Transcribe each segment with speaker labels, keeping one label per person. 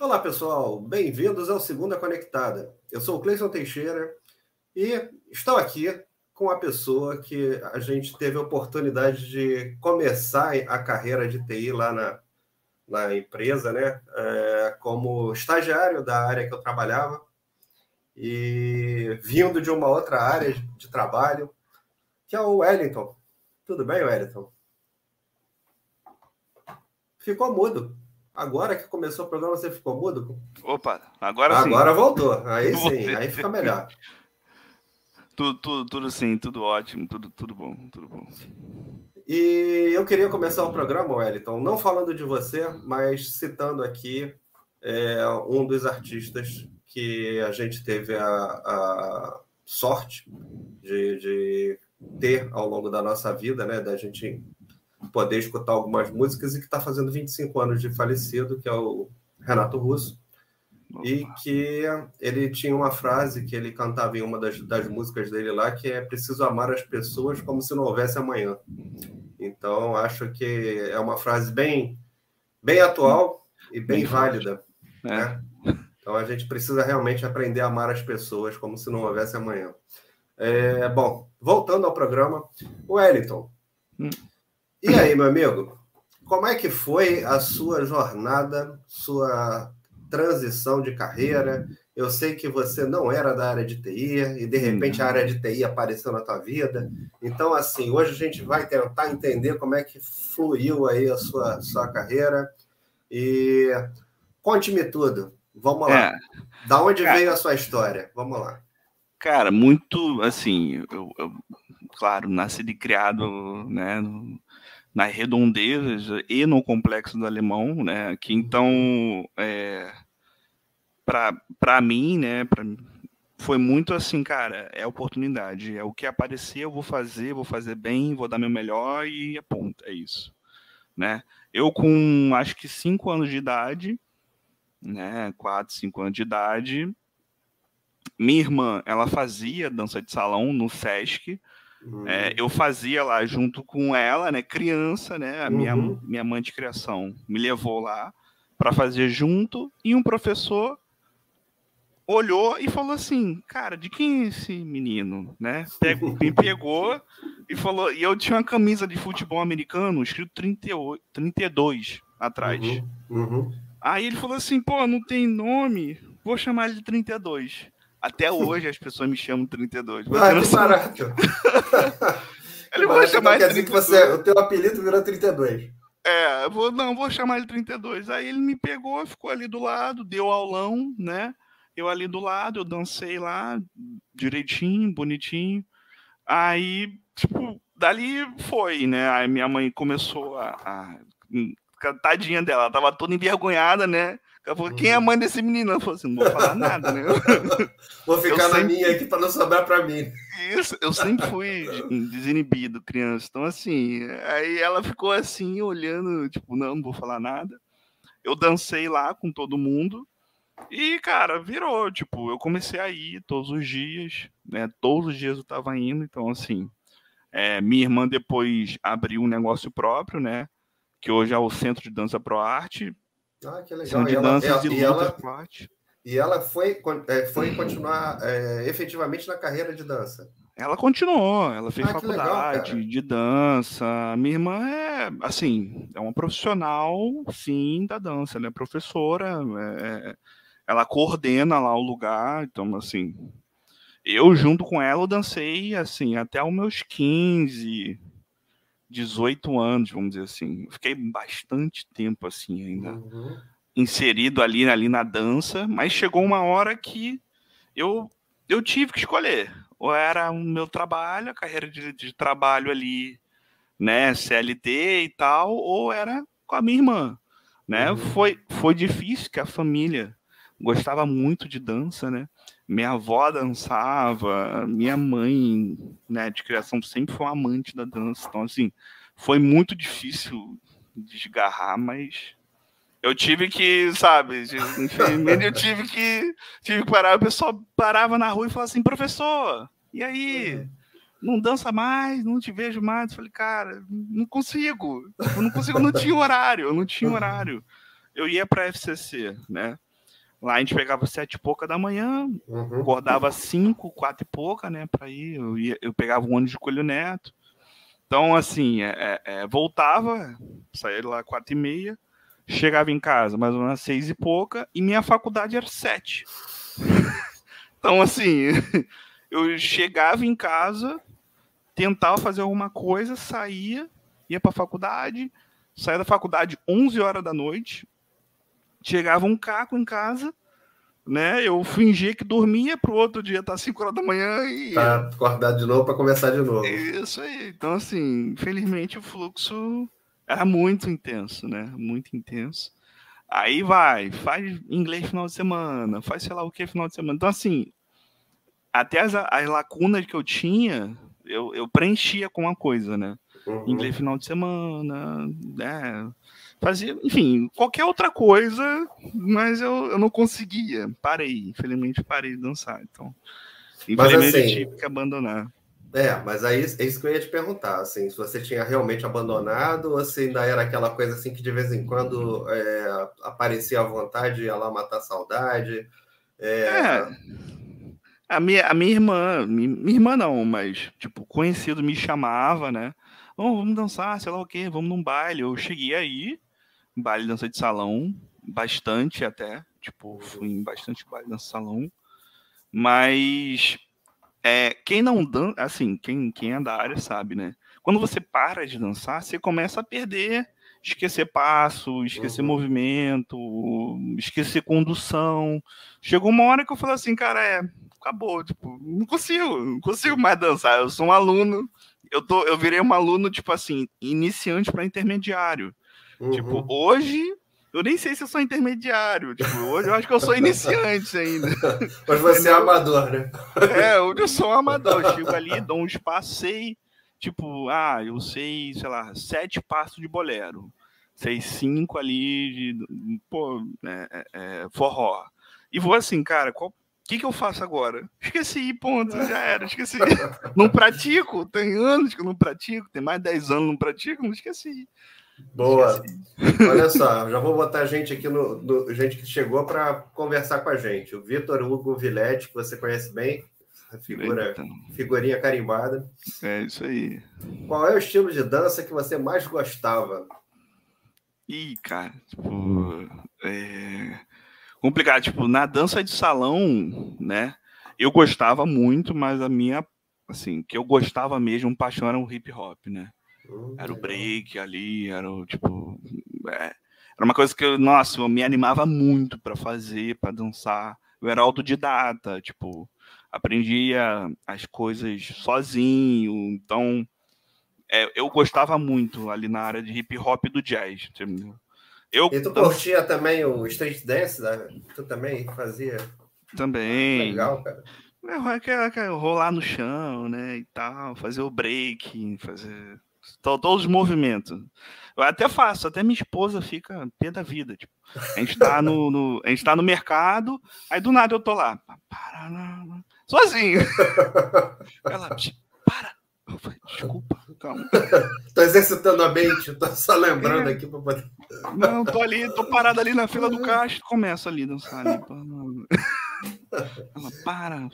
Speaker 1: Olá, pessoal. Bem-vindos ao Segunda Conectada. Eu sou o Cleison Teixeira e estou aqui com a pessoa que a gente teve a oportunidade de começar a carreira de TI lá na, na empresa, né? É, como estagiário da área que eu trabalhava e vindo de uma outra área de trabalho, que é o Wellington. Tudo bem, Wellington? Ficou mudo. Agora que começou o programa, você ficou mudo?
Speaker 2: Opa, agora sim.
Speaker 1: Agora voltou. Aí sim, aí fica melhor.
Speaker 2: Tudo, tudo, tudo sim, tudo ótimo, tudo, tudo bom, tudo bom.
Speaker 1: E eu queria começar o programa, Wellington, não falando de você, mas citando aqui é, um dos artistas que a gente teve a, a sorte de, de, ter ao longo da nossa vida, né? Da gente poder escutar algumas músicas e que está fazendo 25 anos de falecido, que é o Renato Russo. E que ele tinha uma frase que ele cantava em uma das, das músicas dele lá, que é preciso amar as pessoas como se não houvesse amanhã. Então, acho que é uma frase bem, bem atual e bem, bem válida. É. Né? Então, a gente precisa realmente aprender a amar as pessoas como se não houvesse amanhã. É, bom, voltando ao programa, o Wellington. Hum. E aí, meu amigo, como é que foi a sua jornada, sua transição de carreira? Eu sei que você não era da área de TI e de repente a área de TI apareceu na tua vida. Então, assim, hoje a gente vai tentar entender como é que fluiu aí a sua, sua carreira. E conte-me tudo. Vamos lá. É. Da onde cara, veio a sua história? Vamos lá.
Speaker 2: Cara, muito assim, eu, eu claro, nasci e criado, né, nas redondezas e no complexo do alemão, né? Que então, é, para mim, né? Pra, foi muito assim, cara, é oportunidade, é o que aparecer eu vou fazer, vou fazer bem, vou dar meu melhor e ponto, é isso, né? Eu com acho que cinco anos de idade, né? Quatro, cinco anos de idade, minha irmã, ela fazia dança de salão no Sesc, Uhum. É, eu fazia lá junto com ela, né, criança, né, a minha, uhum. minha mãe de criação me levou lá para fazer junto e um professor olhou e falou assim, cara, de quem é esse menino, né? Pegou, me pegou e falou, e eu tinha uma camisa de futebol americano escrito 38, 32 atrás. Uhum. Uhum. Aí ele falou assim, pô, não tem nome, vou chamar ele de 32. Até hoje as pessoas me chamam 32.
Speaker 1: Ah, que barato.
Speaker 2: ele vai chamar
Speaker 1: então, quer dizer que você, o teu apelido virou 32.
Speaker 2: É, vou, não, vou chamar ele 32. Aí ele me pegou, ficou ali do lado, deu aulão, né? Eu ali do lado, eu dancei lá, direitinho, bonitinho. Aí, tipo, dali foi, né? Aí minha mãe começou a. a tadinha dela, ela tava toda envergonhada, né? Falou, quem é a mãe desse menino? Ela falou assim, não vou falar nada, né?
Speaker 1: vou ficar eu na sempre... minha aqui para não sobrar para mim.
Speaker 2: Isso, eu sempre fui desinibido, criança. Então, assim, aí ela ficou assim, olhando, tipo, não, não vou falar nada. Eu dancei lá com todo mundo. E, cara, virou, tipo, eu comecei a ir todos os dias, né? Todos os dias eu tava indo, então, assim, é, minha irmã depois abriu um negócio próprio, né? Que hoje é o Centro de Dança Pro Arte,
Speaker 1: ah, que legal. São de ela, danças e ela, E ela foi, é, foi continuar é, efetivamente na carreira de dança.
Speaker 2: Ela continuou, ela fez ah, faculdade legal, de dança. Minha irmã é, assim, é uma profissional, sim, da dança. Ela é professora, é, ela coordena lá o lugar. Então, assim, eu junto com ela eu dancei, assim, até os meus 15, 18 anos, vamos dizer assim. fiquei bastante tempo assim ainda uhum. inserido ali, ali na dança, mas chegou uma hora que eu, eu tive que escolher. Ou era o meu trabalho, a carreira de, de trabalho ali, né, CLT e tal, ou era com a minha irmã, né? Uhum. Foi, foi difícil que a família gostava muito de dança, né? Minha avó dançava, minha mãe, né, de criação sempre foi uma amante da dança. Então, assim, foi muito difícil desgarrar, mas eu tive que, sabe, infelizmente eu tive que, tive que parar. O pessoal parava na rua e falava assim, professor, e aí? Não dança mais, não te vejo mais. Eu falei, cara, não consigo. Eu não consigo, não tinha horário, eu não tinha horário. Eu ia para FCC, né? Lá a gente pegava sete e pouca da manhã, uhum. acordava cinco, quatro e pouca, né, para ir. Eu, ia, eu pegava o ônibus de Coelho Neto. Então, assim, é, é, é voltava, saía lá quatro e meia, chegava em casa mais ou menos seis e pouca, e minha faculdade era sete. então, assim, eu chegava em casa, tentava fazer alguma coisa, saía, ia para a faculdade, saía da faculdade 11 horas da noite, chegava um caco em casa, né? Eu fingia que dormia para o outro dia estar tá 5 horas da manhã e.
Speaker 1: Tá acordado de novo para começar de novo.
Speaker 2: Isso aí. Então, assim, infelizmente o fluxo era muito intenso, né? Muito intenso. Aí vai, faz inglês final de semana, faz sei lá o que final de semana. Então, assim, até as, as lacunas que eu tinha, eu, eu preenchia com uma coisa, né? Uhum. Inglês final de semana, né? Fazia, enfim, qualquer outra coisa, mas eu, eu não conseguia. Parei, infelizmente parei de dançar. Então, infelizmente assim, tive que abandonar.
Speaker 1: É, mas aí é isso que eu ia te perguntar, assim, se você tinha realmente abandonado ou se ainda era aquela coisa assim que de vez em quando é, aparecia à vontade, ia lá matar a saudade. É... é...
Speaker 2: A minha, a minha irmã, minha, minha irmã não, mas, tipo, conhecido me chamava, né? Oh, vamos dançar, sei lá o quê, vamos num baile. Eu cheguei aí, baile dança de salão, bastante até, tipo, fui em bastante baile dança de salão, mas é, quem não dança, assim, quem, quem é da área sabe, né? Quando você para de dançar, você começa a perder, esquecer passo, esquecer uhum. movimento, esquecer condução. Chegou uma hora que eu falei assim, cara, é, acabou, tipo, não consigo, não consigo mais dançar. Eu sou um aluno, eu tô, eu virei um aluno tipo assim, iniciante para intermediário. Tipo, uhum. Tipo, hoje eu nem sei se eu sou intermediário. Tipo, hoje eu acho que eu sou iniciante ainda.
Speaker 1: Hoje você é amador, né?
Speaker 2: É, hoje eu sou um amador. Eu chego ali, dou um espaço, sei. Tipo, ah, eu sei, sei lá, sete passos de bolero. Sei cinco ali de pô, é, é, é forró. E vou assim, cara, qual, o que, que eu faço agora? Esqueci, ponto, já era, esqueci. não pratico, tem anos que eu não pratico, tem mais de 10 anos que não pratico, não esqueci.
Speaker 1: Boa. Olha só, já vou botar gente aqui no, no gente que chegou para conversar com a gente. O Vitor Hugo Vilete, que você conhece bem, figura, então. figurinha carimbada.
Speaker 2: É isso aí.
Speaker 1: Qual é o estilo de dança que você mais gostava?
Speaker 2: Ih, cara, tipo, é complicado. Tipo, na dança de salão, né? Eu gostava muito, mas a minha, assim, que eu gostava mesmo, um paixão era o hip hop, né? Era o break ali, era o tipo. É, era uma coisa que eu, nossa, eu me animava muito para fazer, para dançar. Eu era autodidata, tipo, aprendia as coisas sozinho. Então, é, eu gostava muito ali na área de hip hop e do jazz.
Speaker 1: Eu, e tu curtia também o street dance? Né? Tu também fazia?
Speaker 2: Também.
Speaker 1: Legal, cara.
Speaker 2: É, é, rolar no chão, né, e tal, fazer o break, fazer todos os movimentos. Eu até faço, até minha esposa fica pé da vida. Tipo, a gente tá no, no, a gente tá no mercado, aí do nada eu tô lá, sozinho. Ela, para. Falei, Desculpa, calma.
Speaker 1: tô exercitando a mente, tô só lembrando é. aqui para poder.
Speaker 2: Não, tô ali, tô parado ali na fila do caixa, começa ali a dançar. Ali. Ela, para.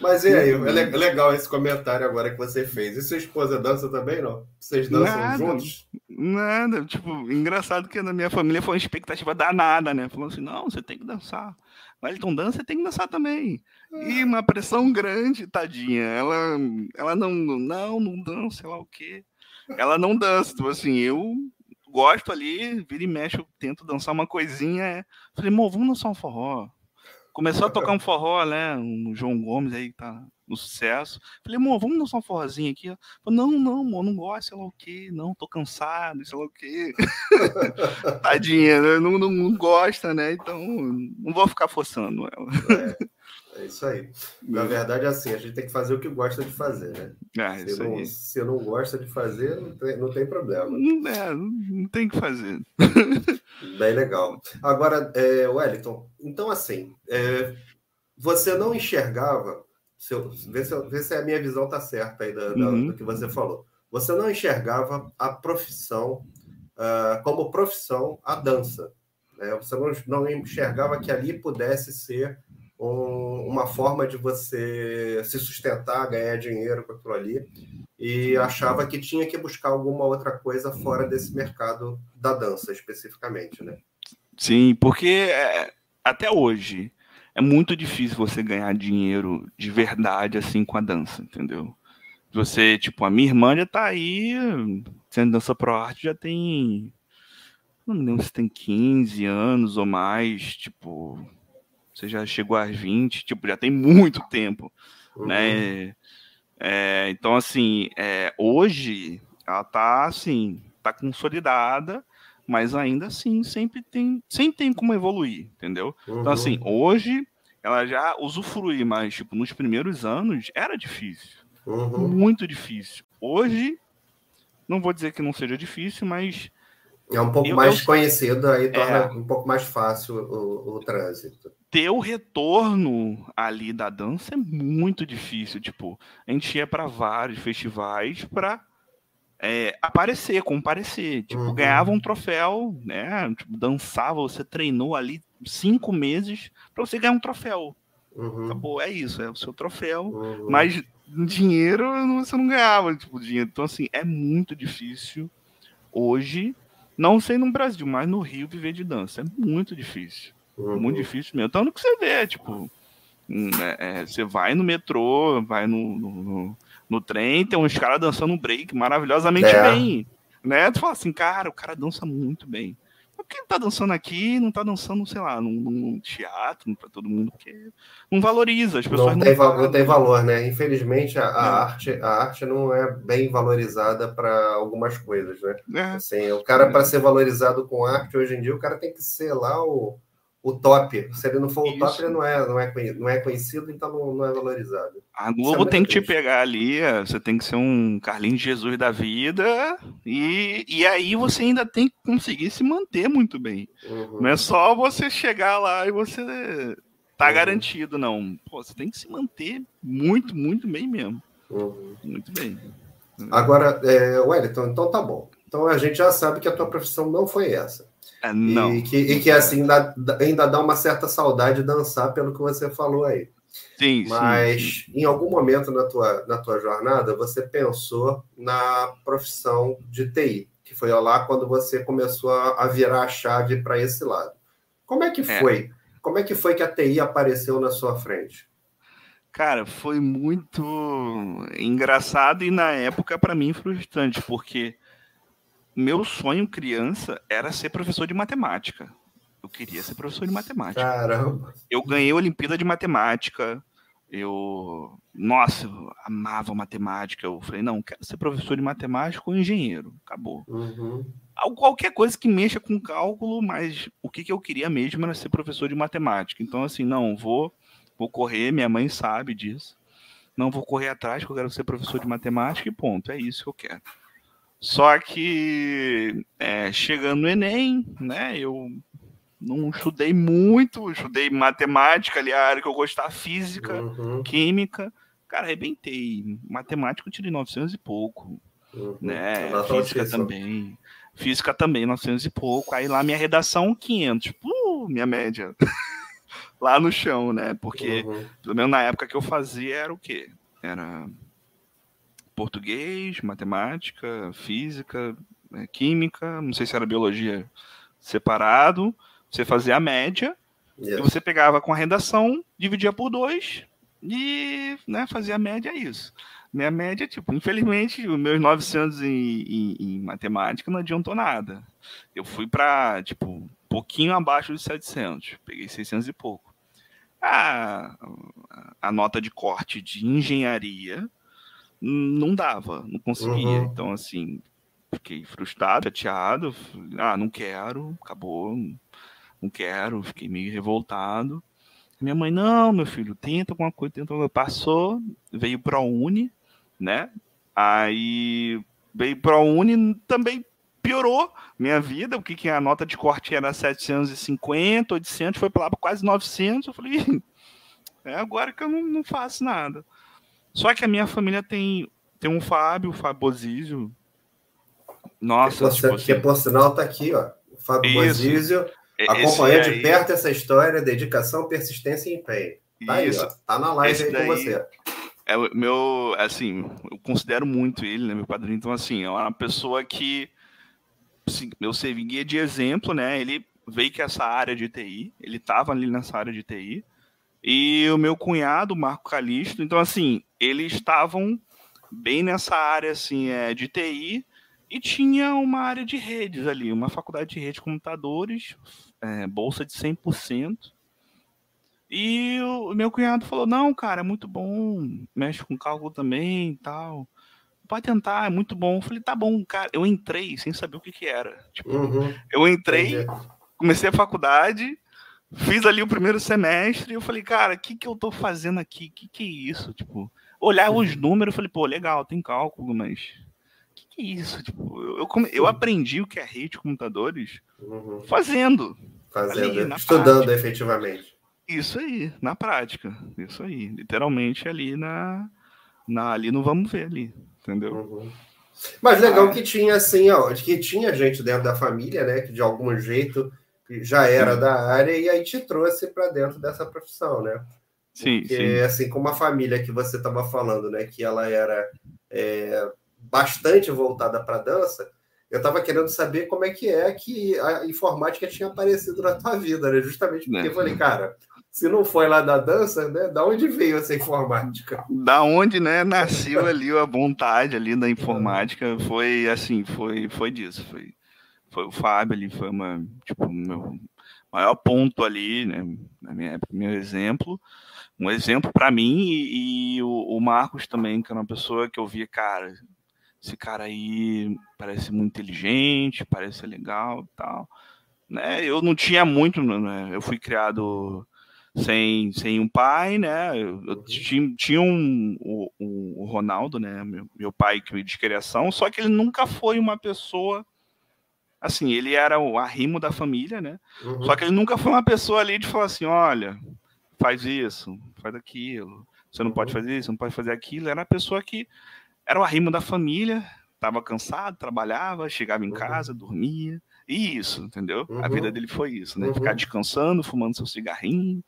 Speaker 1: Mas e aí, é legal esse comentário agora que você fez. E sua esposa dança também, não? Vocês dançam nada, juntos?
Speaker 2: Nada, tipo, engraçado que na minha família foi uma expectativa danada, né? Falando assim, não, você tem que dançar. Mas então dança, você tem que dançar também. E é. uma pressão grande, tadinha. Ela, ela não, não, não dança, sei lá o quê. Ela não dança, tipo assim, eu gosto ali, vira e mexe, eu tento dançar uma coisinha. Falei, amor, vamos dançar um forró. Começou a tocar um forró, né? Um João Gomes aí que tá no sucesso. Falei, amor, vamos dançar um forrozinho aqui. Falei, não, não, amor, não gosto, sei lá o quê. Não, tô cansado, sei lá o quê. Tadinha, né? Não, não, não, gosta, né? Então, não vou ficar forçando ela.
Speaker 1: É. É isso aí. Na verdade, é assim, a gente tem que fazer o que gosta de fazer, né?
Speaker 2: Ah,
Speaker 1: se, não, se não gosta de fazer, não tem, não tem problema.
Speaker 2: É, não tem que fazer.
Speaker 1: Bem legal. Agora, é, Wellington, então assim, é, você não enxergava, se eu, vê, se, vê se a minha visão está certa aí da, uhum. do que você falou. Você não enxergava a profissão uh, como profissão a dança. Né? Você não, não enxergava que ali pudesse ser um, uma forma de você se sustentar, ganhar dinheiro com aquilo ali, e achava que tinha que buscar alguma outra coisa fora desse mercado da dança, especificamente, né?
Speaker 2: Sim, porque é, até hoje é muito difícil você ganhar dinheiro de verdade assim com a dança, entendeu? Você, tipo, a minha irmã já tá aí, sendo dança pro arte, já tem. Não me lembro se tem 15 anos ou mais, tipo. Você já chegou às 20, tipo, já tem muito tempo, uhum. né? É, então, assim, é, hoje ela tá, assim, tá consolidada, mas ainda assim sempre tem, sempre tem como evoluir, entendeu? Uhum. Então, assim, hoje ela já usufrui, mas, tipo, nos primeiros anos era difícil. Uhum. Muito difícil. Hoje, não vou dizer que não seja difícil, mas.
Speaker 1: É um pouco eu, mais eu, conhecido, aí torna é, um pouco mais fácil o, o trânsito.
Speaker 2: Ter o retorno ali da dança é muito difícil. Tipo, a gente ia para vários festivais para é, aparecer, comparecer. Tipo, uhum. ganhava um troféu, né? Tipo, dançava, você treinou ali cinco meses para você ganhar um troféu. Uhum. Acabou, é isso, é o seu troféu. Uhum. Mas dinheiro você não ganhava, tipo, dinheiro. Então, assim, é muito difícil hoje, não sei no Brasil, mas no Rio viver de dança. É muito difícil. Uhum. Muito difícil mesmo. Então, no que você vê, tipo, hum, é, é, você vai no metrô, vai no, no, no, no trem, tem uns caras dançando break maravilhosamente é. bem. Né? Tu fala assim, cara, o cara dança muito bem. Porque ele tá dançando aqui, não tá dançando, sei lá, num, num teatro para todo mundo, porque não valoriza, as pessoas
Speaker 1: não, não tem, não tem valor, né? Infelizmente a, a arte, a arte não é bem valorizada para algumas coisas, né? É. Assim, o cara para ser valorizado com arte hoje em dia, o cara tem que ser lá o o top. Se ele não for Isso. o top, ele não é, não é, não é conhecido, então não, não é valorizado.
Speaker 2: A Globo é tem que triste. te pegar ali, é, você tem que ser um Carlinhos Jesus da vida, e, e aí você ainda tem que conseguir se manter muito bem. Uhum. Não é só você chegar lá e você tá uhum. garantido, não. Pô, você tem que se manter muito, muito bem mesmo. Uhum. Muito bem.
Speaker 1: Agora, é, Wellington, então tá bom. Então a gente já sabe que a tua profissão não foi essa.
Speaker 2: É, não.
Speaker 1: E que, e que assim dá, ainda dá uma certa saudade de dançar pelo que você falou aí.
Speaker 2: Sim,
Speaker 1: Mas
Speaker 2: sim.
Speaker 1: em algum momento na tua, na tua jornada você pensou na profissão de TI, que foi lá quando você começou a, virar a chave para esse lado. Como é que é. foi? Como é que foi que a TI apareceu na sua frente?
Speaker 2: Cara, foi muito engraçado e na época para mim frustrante, porque meu sonho criança era ser professor de matemática. Eu queria ser professor de matemática.
Speaker 1: Caramba!
Speaker 2: Eu ganhei a Olimpíada de Matemática. Eu, nossa, eu amava matemática. Eu falei, não, quero ser professor de matemática ou engenheiro. Acabou. Uhum. Qualquer coisa que mexa com cálculo, mas o que, que eu queria mesmo era ser professor de matemática. Então, assim, não, vou, vou correr, minha mãe sabe disso. Não vou correr atrás, porque eu quero ser professor de matemática e ponto. É isso que eu quero. Só que é, chegando no Enem, né? Eu não estudei muito, estudei matemática, ali a área que eu gostava, física, uhum. química. Cara, arrebentei. Matemática eu tirei 900 e pouco. Uhum. Né? Física também. Física também, 900 e pouco. Aí lá minha redação, 500. Uh, minha média. lá no chão, né? Porque, uhum. pelo menos na época que eu fazia, era o quê? Era português, matemática, física, né, química, não sei se era biologia separado. Você fazia a média e você pegava com a redação, dividia por dois e né, fazia a média, é isso. Minha média, tipo, infelizmente, os meus 900 em, em, em matemática não adiantou nada. Eu fui para, tipo, um pouquinho abaixo de 700, peguei 600 e pouco. A, a nota de corte de engenharia não dava, não conseguia. Uhum. Então, assim, fiquei frustrado, chateado. Ah, não quero, acabou, não quero, fiquei meio revoltado. Minha mãe, não, meu filho, tenta alguma coisa, tenta alguma coisa. Passou, veio para a Uni, né? Aí veio para a Uni, também piorou minha vida, o que, que a nota de corte era 750, 800, foi para lá para quase 900. Eu falei, é agora que eu não, não faço nada. Só que a minha família tem, tem um Fábio, o Fábio Bozizio.
Speaker 1: Nossa, que, tipo, assim, que por sinal tá aqui, ó. O Fábio Bozizio Acompanhar de perto essa história, dedicação, persistência e empenho. Tá Isso. aí, ó. Tá na live esse aí daí... com você.
Speaker 2: É o meu, assim, eu considero muito ele, né, meu padrinho. Então, assim, é uma pessoa que assim, eu servia de exemplo, né? Ele veio que essa área de TI, ele estava ali nessa área de TI. E o meu cunhado, Marco Calisto, então, assim, eles estavam bem nessa área, assim, é, de TI e tinha uma área de redes ali, uma faculdade de rede de computadores, é, bolsa de 100%. E o meu cunhado falou: Não, cara, é muito bom, mexe com cálculo também e tal. Pode tentar, é muito bom. Eu falei: Tá bom, cara. Eu entrei sem saber o que, que era. Tipo, uhum. Eu entrei, comecei a faculdade, fiz ali o primeiro semestre e eu falei: Cara, o que, que eu tô fazendo aqui? O que, que é isso? Tipo, olhar os uhum. números, falei: Pô, legal, tem cálculo, mas o que, que é isso? Tipo, eu, eu, eu, aprendi o que é rede de computadores uhum. fazendo.
Speaker 1: Fazendo, ali, estudando prática. efetivamente.
Speaker 2: Isso aí, na prática. Isso aí. Literalmente ali na. na ali no vamos ver ali. Entendeu? Uhum.
Speaker 1: Mas legal ah, que tinha assim, ó, que tinha gente dentro da família, né? Que de algum jeito já era sim. da área e aí te trouxe para dentro dessa profissão, né?
Speaker 2: Sim,
Speaker 1: Porque,
Speaker 2: sim.
Speaker 1: assim, como a família que você estava falando, né? Que ela era é, bastante voltada para dança, eu estava querendo saber como é que é que a informática tinha aparecido na tua vida, né? Justamente porque é. eu falei, cara, se não foi lá da dança, né? Da onde veio essa informática?
Speaker 2: Da onde, né? Nasceu ali a vontade ali da informática. Foi assim, foi, foi disso. Foi, foi o Fábio ali, foi uma, tipo, meu maior ponto ali, né? Na minha meu exemplo. Um exemplo para mim e, e o, o, Marcos também, que era uma pessoa que eu via, cara, esse cara aí parece muito inteligente, parece legal tal. Né? Eu não tinha muito, né? Eu fui criado sem, sem um pai, né? Eu, eu uhum. tinha, tinha um, o, o, Ronaldo, né? Meu, meu pai de criação, só que ele nunca foi uma pessoa assim, ele era o arrimo da família, né? Uhum. Só que ele nunca foi uma pessoa ali de falar assim, olha, faz isso, faz aquilo, você não uhum. pode fazer isso, não pode fazer aquilo. Era a pessoa que era o arrimo da família, estava cansado, trabalhava, chegava em uhum. casa, dormia, isso, entendeu? Uhum. A vida uhum. dele foi isso, né? Uhum. Ficar descansando, fumando seu cigarrinho.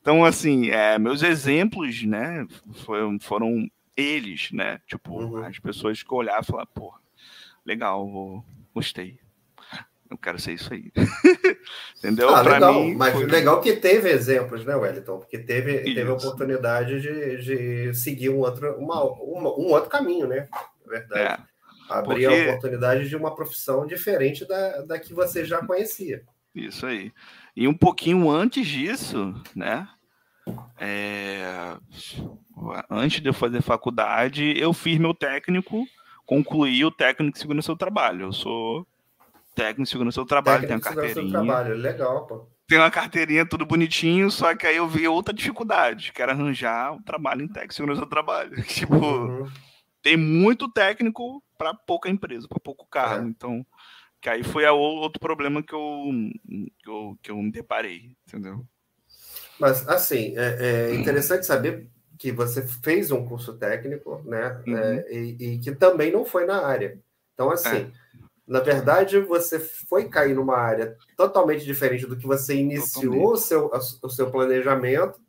Speaker 2: Então, assim, é, meus exemplos, né, foram, foram eles, né? Tipo, uhum. as pessoas que olhavam e falavam, pô, legal, vou, gostei. Eu quero ser isso aí. entendeu?
Speaker 1: Ah, pra legal. Mim, Mas foi... legal que teve exemplos, né, Wellington? Porque teve, teve a oportunidade de, de seguir um outro, uma, uma, um outro caminho, né? verdade. É. Abrir Porque... a oportunidade de uma profissão diferente da, da que você já conhecia.
Speaker 2: Isso aí. E um pouquinho antes disso, né? É... Antes de eu fazer faculdade, eu fiz meu técnico, concluí o técnico de segurança do trabalho. Eu sou técnico de segurança do trabalho, técnico tenho carteirinha. Do trabalho,
Speaker 1: legal, pô.
Speaker 2: Tem uma carteirinha tudo bonitinho, só que aí eu vi outra dificuldade, que era arranjar o trabalho em técnico de segurança do trabalho. Tipo, uhum. tem muito técnico para pouca empresa, para pouco carro. É. Então, que aí foi a outro problema que eu, que eu, que eu me deparei, entendeu?
Speaker 1: Mas, assim, é, é interessante saber que você fez um curso técnico, né? Uhum. É, e, e, que também não foi na área. Então, assim, é. Na verdade, você foi cair numa área totalmente diferente do que você iniciou o seu, o seu planejamento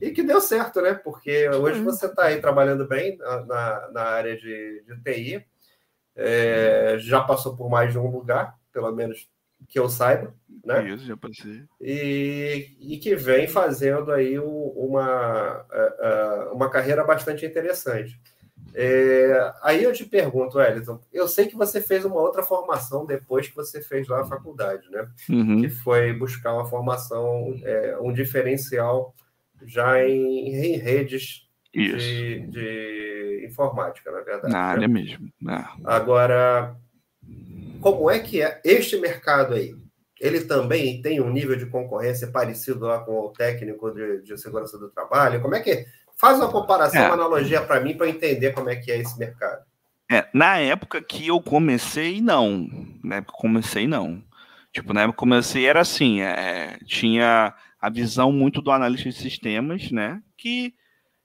Speaker 1: e que deu certo, né? Porque hoje você está aí trabalhando bem na, na área de, de TI é, já passou por mais de um lugar, pelo menos que eu saiba, né?
Speaker 2: Isso, já passei.
Speaker 1: E, e que vem fazendo aí uma, é, é, uma carreira bastante interessante. É, aí eu te pergunto, Wellington, eu sei que você fez uma outra formação depois que você fez lá a faculdade, né? Uhum. Que foi buscar uma formação, é, um diferencial já em, em redes de, de informática, na verdade.
Speaker 2: Na né? área mesmo. É.
Speaker 1: Agora, como é que é este mercado aí? Ele também tem um nível de concorrência parecido lá com o técnico de, de segurança do trabalho? Como é que faz uma comparação, é. uma analogia para mim para entender como é que é esse mercado?
Speaker 2: É, na época que eu comecei, não. Na época que comecei, não. Tipo, na época que comecei era assim, é, tinha a visão muito do analista de sistemas, né? Que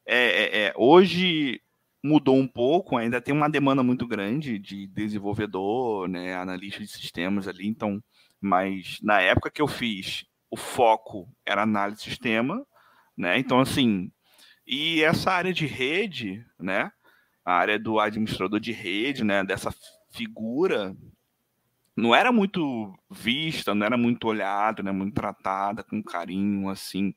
Speaker 2: é, é, é hoje mudou um pouco, ainda tem uma demanda muito grande de desenvolvedor, né, analista de sistemas ali, então Mas na época que eu fiz, o foco era análise de sistema, né? Então, assim, e essa área de rede, né? A área do administrador de rede, né? Dessa figura não era muito vista, não era muito olhada, né? Muito tratada com carinho, assim.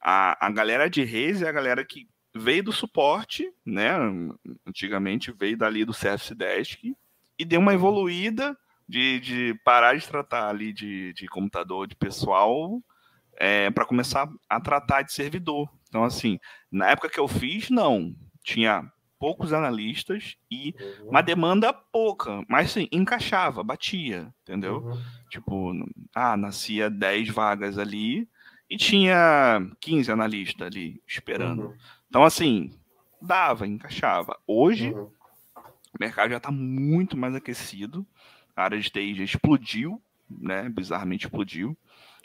Speaker 2: A, a galera de redes é a galera que veio do suporte, né? Antigamente veio dali do Service Desk e deu uma evoluída de, de parar de tratar ali de, de computador de pessoal é, para começar a tratar de servidor. Então, assim, na época que eu fiz, não. Tinha poucos analistas e uhum. uma demanda pouca, mas sim, encaixava, batia, entendeu? Uhum. Tipo, ah, nascia 10 vagas ali e tinha 15 analistas ali esperando. Uhum. Então, assim, dava, encaixava. Hoje, uhum. o mercado já está muito mais aquecido, a área de TI já explodiu, né? Bizarramente explodiu.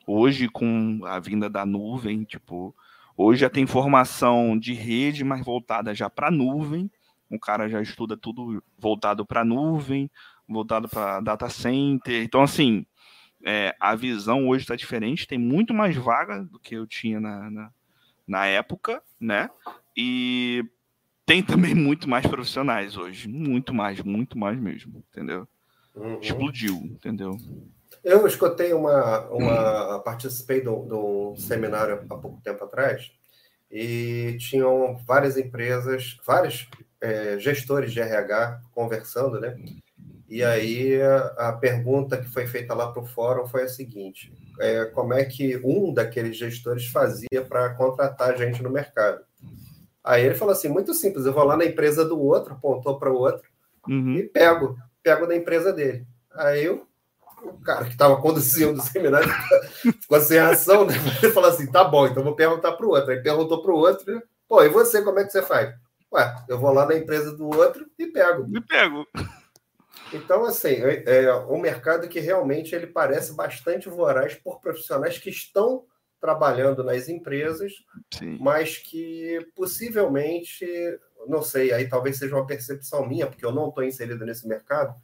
Speaker 2: Hoje, com a vinda da nuvem, tipo, hoje já tem formação de rede mais voltada já para nuvem. O cara já estuda tudo voltado para nuvem, voltado para data center. Então, assim, é, a visão hoje está diferente, tem muito mais vaga do que eu tinha na, na, na época, né? E tem também muito mais profissionais hoje, muito mais, muito mais mesmo, entendeu? Uhum. Explodiu, entendeu?
Speaker 1: Eu escutei uma, uma participei de um, seminário há pouco tempo atrás e tinham várias empresas, vários é, gestores de RH conversando, né? E aí a, a pergunta que foi feita lá para o fórum foi a seguinte: é, como é que um daqueles gestores fazia para contratar gente no mercado? Aí ele falou assim: muito simples, eu vou lá na empresa do outro, apontou para o outro uhum. e pego, pego da empresa dele. Aí eu o cara que estava conduzindo o seminário ficou sem ação, né? Ele falou assim: tá bom, então vou perguntar para o outro. Aí perguntou para o outro, né? pô, e você, como é que você faz? Ué, eu vou lá na empresa do outro e pego.
Speaker 2: E pego.
Speaker 1: Então, assim, é, é um mercado que realmente ele parece bastante voraz por profissionais que estão trabalhando nas empresas, Sim. mas que possivelmente, não sei, aí talvez seja uma percepção minha, porque eu não estou inserido nesse mercado,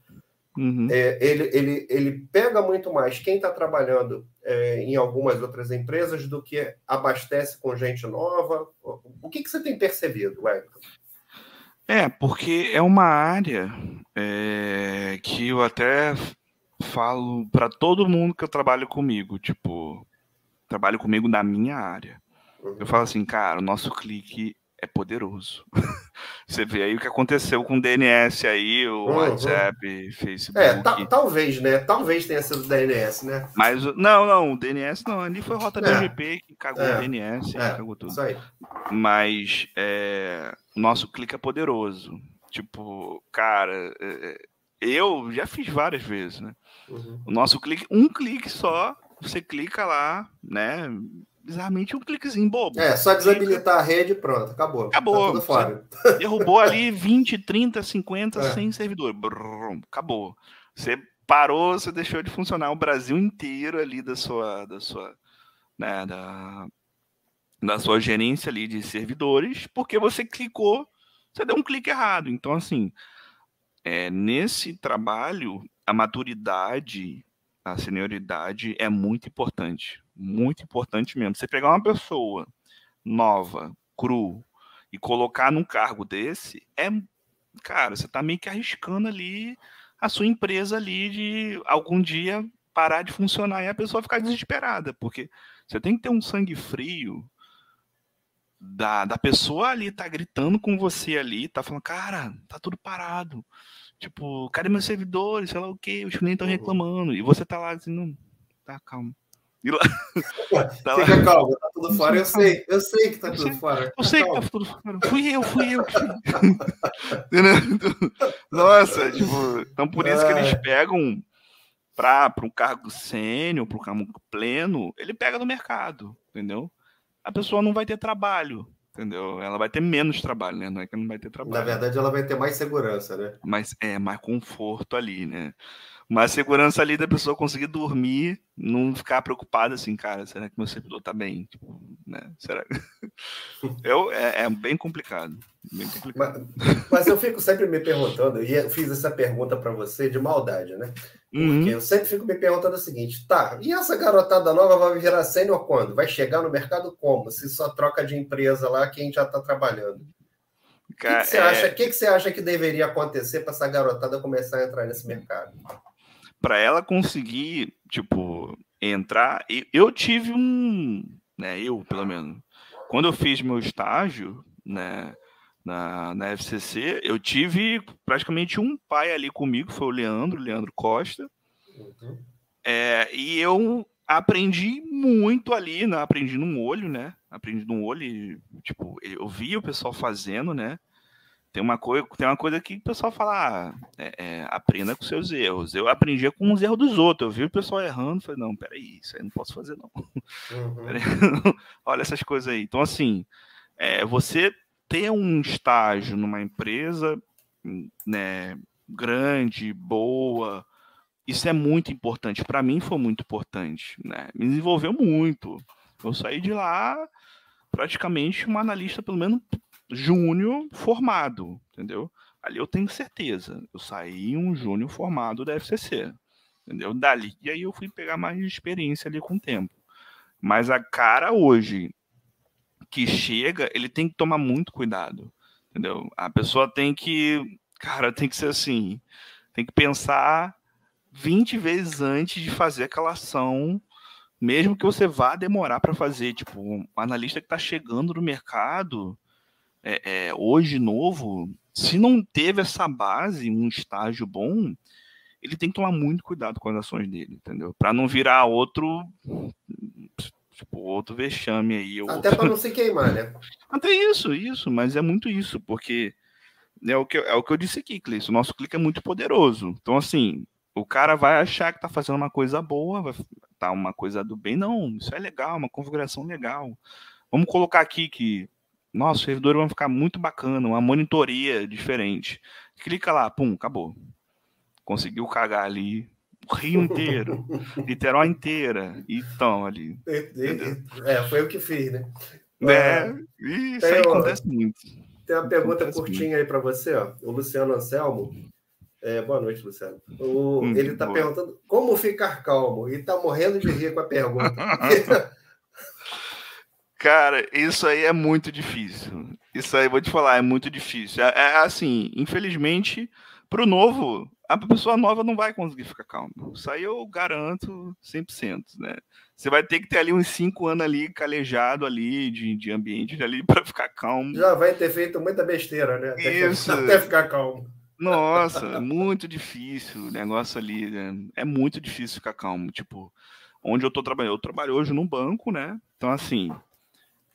Speaker 1: Uhum. É, ele, ele, ele pega muito mais quem está trabalhando é, em algumas outras empresas do que abastece com gente nova. O que, que você tem percebido, Wellington?
Speaker 2: É, porque é uma área é, que eu até falo para todo mundo que eu trabalho comigo, tipo, trabalho comigo na minha área. Uhum. Eu falo assim, cara, o nosso clique é poderoso. Você vê aí o que aconteceu com o DNS aí, o uhum. WhatsApp, Facebook.
Speaker 1: É, talvez, né? Talvez tenha sido o DNS, né?
Speaker 2: Mas não, não, o DNS não. Ali foi rota é. BGP que cagou é. o DNS, é. cagou tudo. Isso aí. Mas é, nosso clique é poderoso. Tipo, cara, é, é, eu já fiz várias vezes, né? Uhum. O nosso clique, um clique só, você clica lá, né? Bizarramente um cliquezinho bobo.
Speaker 1: É, só desabilitar a rede pronto, acabou.
Speaker 2: Acabou. Tá derrubou ali 20, 30, 50, é. 100 servidores. Brrr, acabou. Você parou, você deixou de funcionar o Brasil inteiro ali da sua, da sua, né, da, da sua gerência ali de servidores, porque você clicou, você deu um clique errado. Então, assim, é, nesse trabalho, a maturidade, a senioridade é muito importante muito importante mesmo. Você pegar uma pessoa nova, cru, e colocar num cargo desse, é. Cara, você tá meio que arriscando ali a sua empresa ali de algum dia parar de funcionar e a pessoa ficar desesperada, porque você tem que ter um sangue frio da, da pessoa ali tá gritando com você ali, tá falando, cara, tá tudo parado. Tipo, cadê meus servidores? Sei lá o que, os clientes estão uhum. reclamando. E você tá lá dizendo, tá, calma.
Speaker 1: E lá... tá Fica lá... calmo, tá tudo fora. Eu sei, eu sei que tá tudo fora.
Speaker 2: Eu sei que tá tudo fora. Fui eu, fui eu. Nossa, tipo, então por isso que eles pegam para um cargo sênior, para um cargo pleno, ele pega no mercado, entendeu? A pessoa não vai ter trabalho, entendeu? Ela vai ter menos trabalho, né? Não é que não vai ter trabalho.
Speaker 1: Na verdade, ela vai ter mais segurança, né?
Speaker 2: Mas é mais conforto ali, né? Uma segurança ali da pessoa conseguir dormir, não ficar preocupada assim, cara, será que meu servidor tá bem? Tipo, né? Será? Eu, é, é bem complicado. Bem complicado.
Speaker 1: Mas, mas, eu fico sempre me perguntando, e eu fiz essa pergunta para você de maldade, né? Porque uhum. eu sempre fico me perguntando o seguinte: tá, e essa garotada nova vai virar sênior quando? Vai chegar no mercado como? Se só troca de empresa lá quem já está trabalhando. O que, que, você é... acha, que, que você acha que deveria acontecer para essa garotada começar a entrar nesse mercado?
Speaker 2: Para ela conseguir, tipo, entrar. Eu tive um. Né, eu, pelo menos. Quando eu fiz meu estágio, né? na, na FCC, eu tive praticamente um pai ali comigo, foi o Leandro, Leandro Costa. Uhum. É, e eu aprendi muito ali, né? aprendi no olho, né? Aprendi no olho, e, tipo, eu via o pessoal fazendo, né? Tem uma, coisa, tem uma coisa que o pessoal fala, ah, é, é, aprenda com seus erros. Eu aprendia com os erros dos outros. Eu vi o pessoal errando, falei, não, peraí, isso aí não posso fazer, não. Uhum. Olha essas coisas aí. Então, assim, é, você ter um estágio numa empresa né, grande, boa, isso é muito importante. Para mim foi muito importante. Né? Me desenvolveu muito. Eu saí de lá praticamente um analista, pelo menos júnior formado, entendeu? Ali eu tenho certeza. Eu saí um júnior formado da FCC, entendeu? Dali. E aí eu fui pegar mais experiência ali com o tempo. Mas a cara hoje que chega, ele tem que tomar muito cuidado, entendeu? A pessoa tem que, cara, tem que ser assim, tem que pensar 20 vezes antes de fazer aquela ação, mesmo que você vá demorar para fazer. Tipo, um analista que está chegando no mercado, é, é, hoje novo, se não teve essa base, um estágio bom, ele tem que tomar muito cuidado com as ações dele, entendeu? Para não virar outro Tipo, outro vexame aí.
Speaker 1: Até para não se queimar, né?
Speaker 2: Até isso, isso, mas é muito isso, porque é o que, é o que eu disse aqui, Cleiton. O nosso clique é muito poderoso. Então, assim, o cara vai achar que tá fazendo uma coisa boa, vai tá uma coisa do bem. Não, isso é legal, uma configuração legal. Vamos colocar aqui que nossa, servidor vai ficar muito bacana, uma monitoria diferente. Clica lá, pum, acabou. Conseguiu cagar ali o Rio inteiro, Niterói inteira, e estão ali.
Speaker 1: É, foi o que fiz, né?
Speaker 2: É, isso aí acontece muito.
Speaker 1: Tem uma pergunta acontece curtinha muito. aí para você, ó. O Luciano Anselmo. É, boa noite, Luciano. O, hum, ele está perguntando como ficar calmo e está morrendo de rir com a pergunta.
Speaker 2: Cara, isso aí é muito difícil. Isso aí, vou te falar, é muito difícil. É, é assim, infelizmente, para o novo, a pessoa nova não vai conseguir ficar calma. Isso aí eu garanto 100%, né? Você vai ter que ter ali uns cinco anos ali calejado ali de, de ambiente ali para ficar calmo.
Speaker 1: Já vai ter feito muita besteira, né?
Speaker 2: Até, Isso.
Speaker 1: até ficar calmo.
Speaker 2: Nossa, é muito difícil o negócio ali. Né? É muito difícil ficar calmo. Tipo, onde eu tô trabalhando? Eu trabalho hoje num banco, né? Então, assim,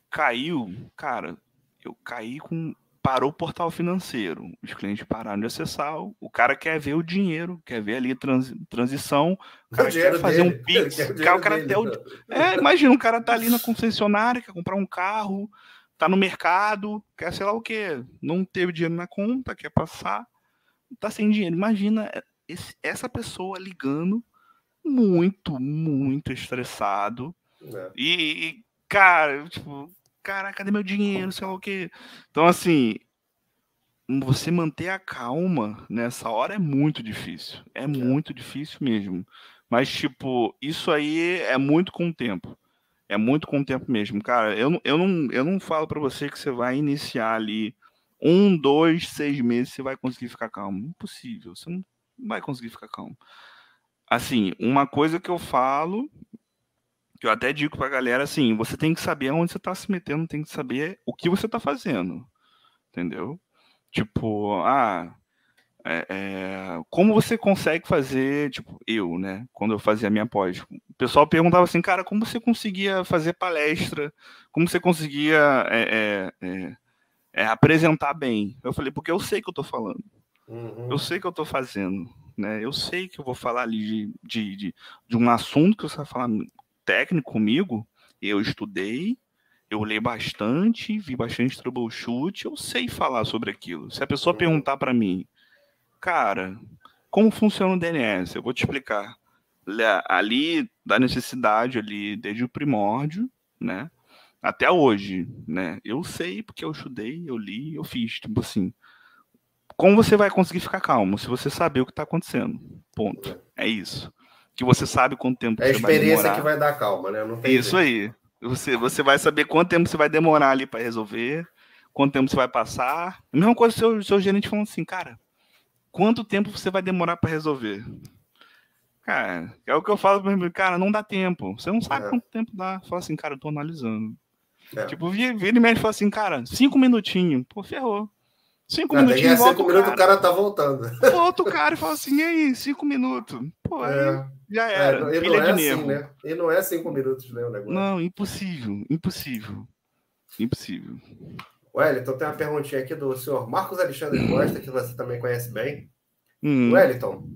Speaker 2: caiu, cara, eu caí com parou o portal financeiro, os clientes pararam de acessar, o cara quer ver o dinheiro, quer ver ali trans, transição, o cara o quer fazer dele. um pix, o cara, o cara até o... É, imagina, um cara tá ali na concessionária, quer comprar um carro, tá no mercado, quer sei lá o quê, não teve dinheiro na conta, quer passar, tá sem dinheiro. Imagina esse, essa pessoa ligando muito, muito estressado é. e, e, cara, tipo, cara, cadê meu dinheiro, sei lá o quê. Então, assim, você manter a calma nessa hora é muito difícil. É, é muito difícil mesmo. Mas, tipo, isso aí é muito com o tempo. É muito com o tempo mesmo. Cara, eu, eu, não, eu não falo para você que você vai iniciar ali um, dois, seis meses, você vai conseguir ficar calmo. Impossível. Você não vai conseguir ficar calmo. Assim, uma coisa que eu falo, que eu até digo pra galera assim, você tem que saber onde você tá se metendo, tem que saber o que você tá fazendo. Entendeu? Tipo, ah, é, é, como você consegue fazer, tipo, eu, né, quando eu fazia a minha pós, o pessoal perguntava assim, cara, como você conseguia fazer palestra, como você conseguia é, é, é, é apresentar bem? Eu falei, porque eu sei que eu tô falando, uhum. eu sei que eu tô fazendo, né, eu sei que eu vou falar ali de, de, de, de um assunto que você vai falar técnico comigo, eu estudei, eu leio bastante, vi bastante troubleshoot, eu sei falar sobre aquilo. Se a pessoa uhum. perguntar para mim, cara, como funciona o DNS? Eu vou te explicar. Ali, da necessidade ali, desde o primórdio, né? Até hoje, né? Eu sei porque eu estudei, eu li, eu fiz, tipo assim. Como você vai conseguir ficar calmo se você saber o que está acontecendo? Ponto. É isso. Que você sabe quanto tempo
Speaker 1: é você vai demorar. É a experiência que vai dar calma, né?
Speaker 2: isso jeito. aí. Você, você vai saber quanto tempo você vai demorar ali para resolver, quanto tempo você vai passar. A mesma coisa o seu, seu gerente falando assim, cara, quanto tempo você vai demorar para resolver? Cara, é o que eu falo para mim, cara, não dá tempo. Você não sabe é. quanto tempo dá. Fala assim, cara, eu tô analisando. É. Tipo, vira e mexe e fala assim, cara, cinco minutinhos. Pô, ferrou. Cinco
Speaker 1: não, minutinhos. Volta cinco minutos o cara tá voltando.
Speaker 2: Volta o cara e fala assim, e aí, cinco minutos. Pô, é. já
Speaker 1: é, era. É, e não é assim, né? E não é cinco minutos, né, o negócio.
Speaker 2: Não, impossível, impossível. Impossível.
Speaker 1: Wellington, tem uma perguntinha aqui do senhor Marcos Alexandre Costa, que você também conhece bem. Hum. Wellington,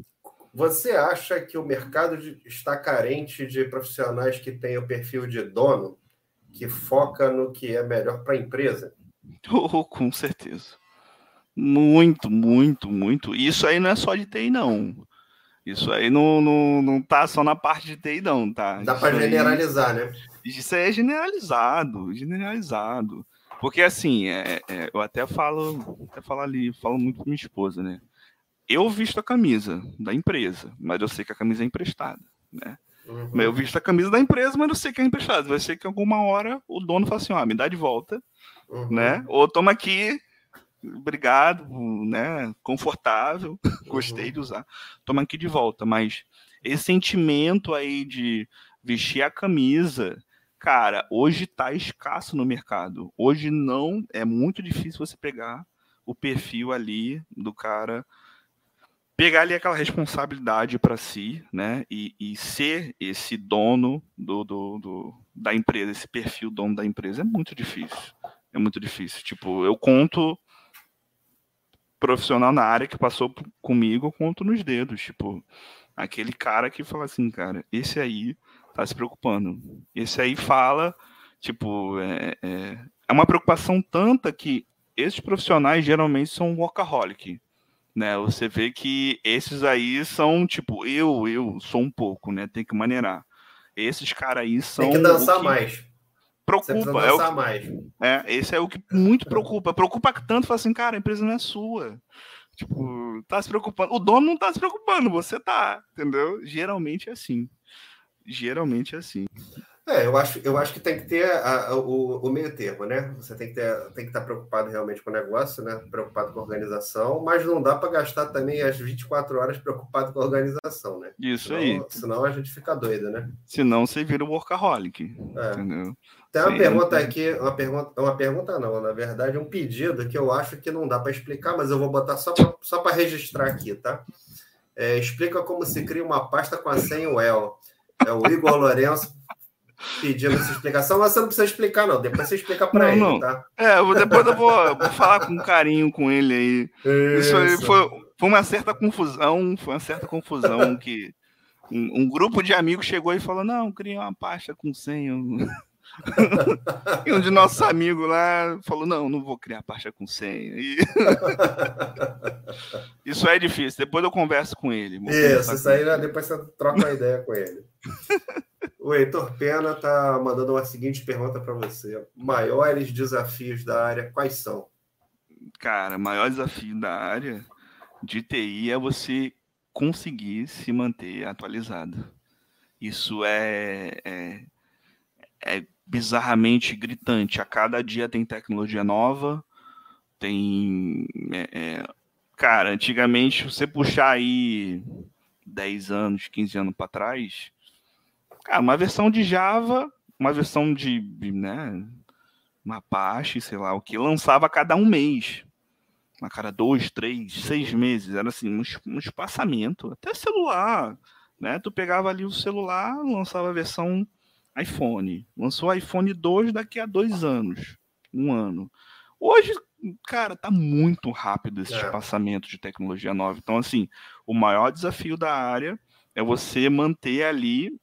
Speaker 1: você acha que o mercado está carente de profissionais que têm o perfil de dono, que foca no que é melhor para a empresa?
Speaker 2: Oh, com certeza. Muito, muito, muito. Isso aí não é só de TI, não. Isso aí não, não, não tá só na parte de TI, não, tá?
Speaker 1: Dá para generalizar, né?
Speaker 2: Isso aí é generalizado, generalizado. Porque assim, é, é, eu até falo, até falo ali, falo muito com minha esposa, né? Eu visto a camisa da empresa, mas eu sei que a camisa é emprestada, né? Uhum. Mas eu visto a camisa da empresa, mas eu sei que é emprestada. Vai ser que alguma hora o dono fala assim, ó, me dá de volta, uhum. né? Ou toma aqui, obrigado, né? Confortável, gostei uhum. de usar. Toma aqui de volta, mas esse sentimento aí de vestir a camisa, cara, hoje tá escasso no mercado. Hoje não é muito difícil você pegar o perfil ali do cara pegar ali aquela responsabilidade para si, né, e, e, ser esse dono do, do, do, da empresa, esse perfil dono da empresa é muito difícil. É muito difícil. Tipo, eu conto profissional na área que passou comigo, eu conto nos dedos. Tipo, aquele cara que fala assim, cara, esse aí tá se preocupando. Esse aí fala, tipo, é, é, é uma preocupação tanta que esses profissionais geralmente são workaholic. Né, você vê que esses aí são tipo, eu, eu sou um pouco, né? Tem que maneirar. Esses caras aí são.
Speaker 1: Tem que dançar que... mais
Speaker 2: preocupa. É o que, mais. É, esse é o que muito preocupa. Preocupa tanto, fala assim, cara, a empresa não é sua. Tipo, tá se preocupando. O dono não tá se preocupando, você tá, entendeu? Geralmente é assim. Geralmente é assim.
Speaker 1: É, eu acho, eu acho que tem que ter a, a, o, o, meio termo, né? Você tem que, ter, tem que estar preocupado realmente com o negócio, né? Preocupado com a organização, mas não dá para gastar também as 24 horas preocupado com a organização, né?
Speaker 2: Isso
Speaker 1: senão,
Speaker 2: aí.
Speaker 1: Senão a gente fica doido, né?
Speaker 2: Senão você vira um workaholic, é. entendeu?
Speaker 1: Tem uma Sim. pergunta aqui, uma pergunta, uma pergunta não, na verdade, um pedido que eu acho que não dá para explicar, mas eu vou botar só para só registrar aqui, tá? É, explica como se cria uma pasta com a senha UEL. É o Igor Lourenço pedindo essa explicação, mas você não precisa explicar, não. Depois você explica para ele, não. tá?
Speaker 2: É, depois eu vou, vou, falar com carinho com ele aí. Isso, Isso aí foi, foi uma certa confusão, foi uma certa confusão que um, um, grupo de amigos chegou e falou: não, cria uma pasta com senha. e um de nossos amigos lá falou: não, não vou criar pasta com senha. E... isso é difícil. Depois eu converso com ele.
Speaker 1: Isso, isso aí depois você troca uma ideia com ele. O Heitor Pena está mandando uma seguinte pergunta para você: maiores desafios da área, quais são?
Speaker 2: Cara, maior desafio da área de TI é você conseguir se manter atualizado. Isso é, é, é bizarramente gritante. A cada dia tem tecnologia nova, tem. É, é, cara, antigamente, você puxar aí 10 anos, 15 anos para trás, cara, uma versão de Java, uma versão de, né, uma Apache, sei lá o que, lançava a cada um mês. A cada dois, três, seis meses. Era assim, um, um espaçamento. Até celular. Né? Tu pegava ali o celular, lançava a versão iPhone. Lançou o iPhone 2 daqui a dois anos, um ano. Hoje, cara, tá muito rápido esse é. espaçamento de tecnologia nova. Então, assim, o maior desafio da área é você manter ali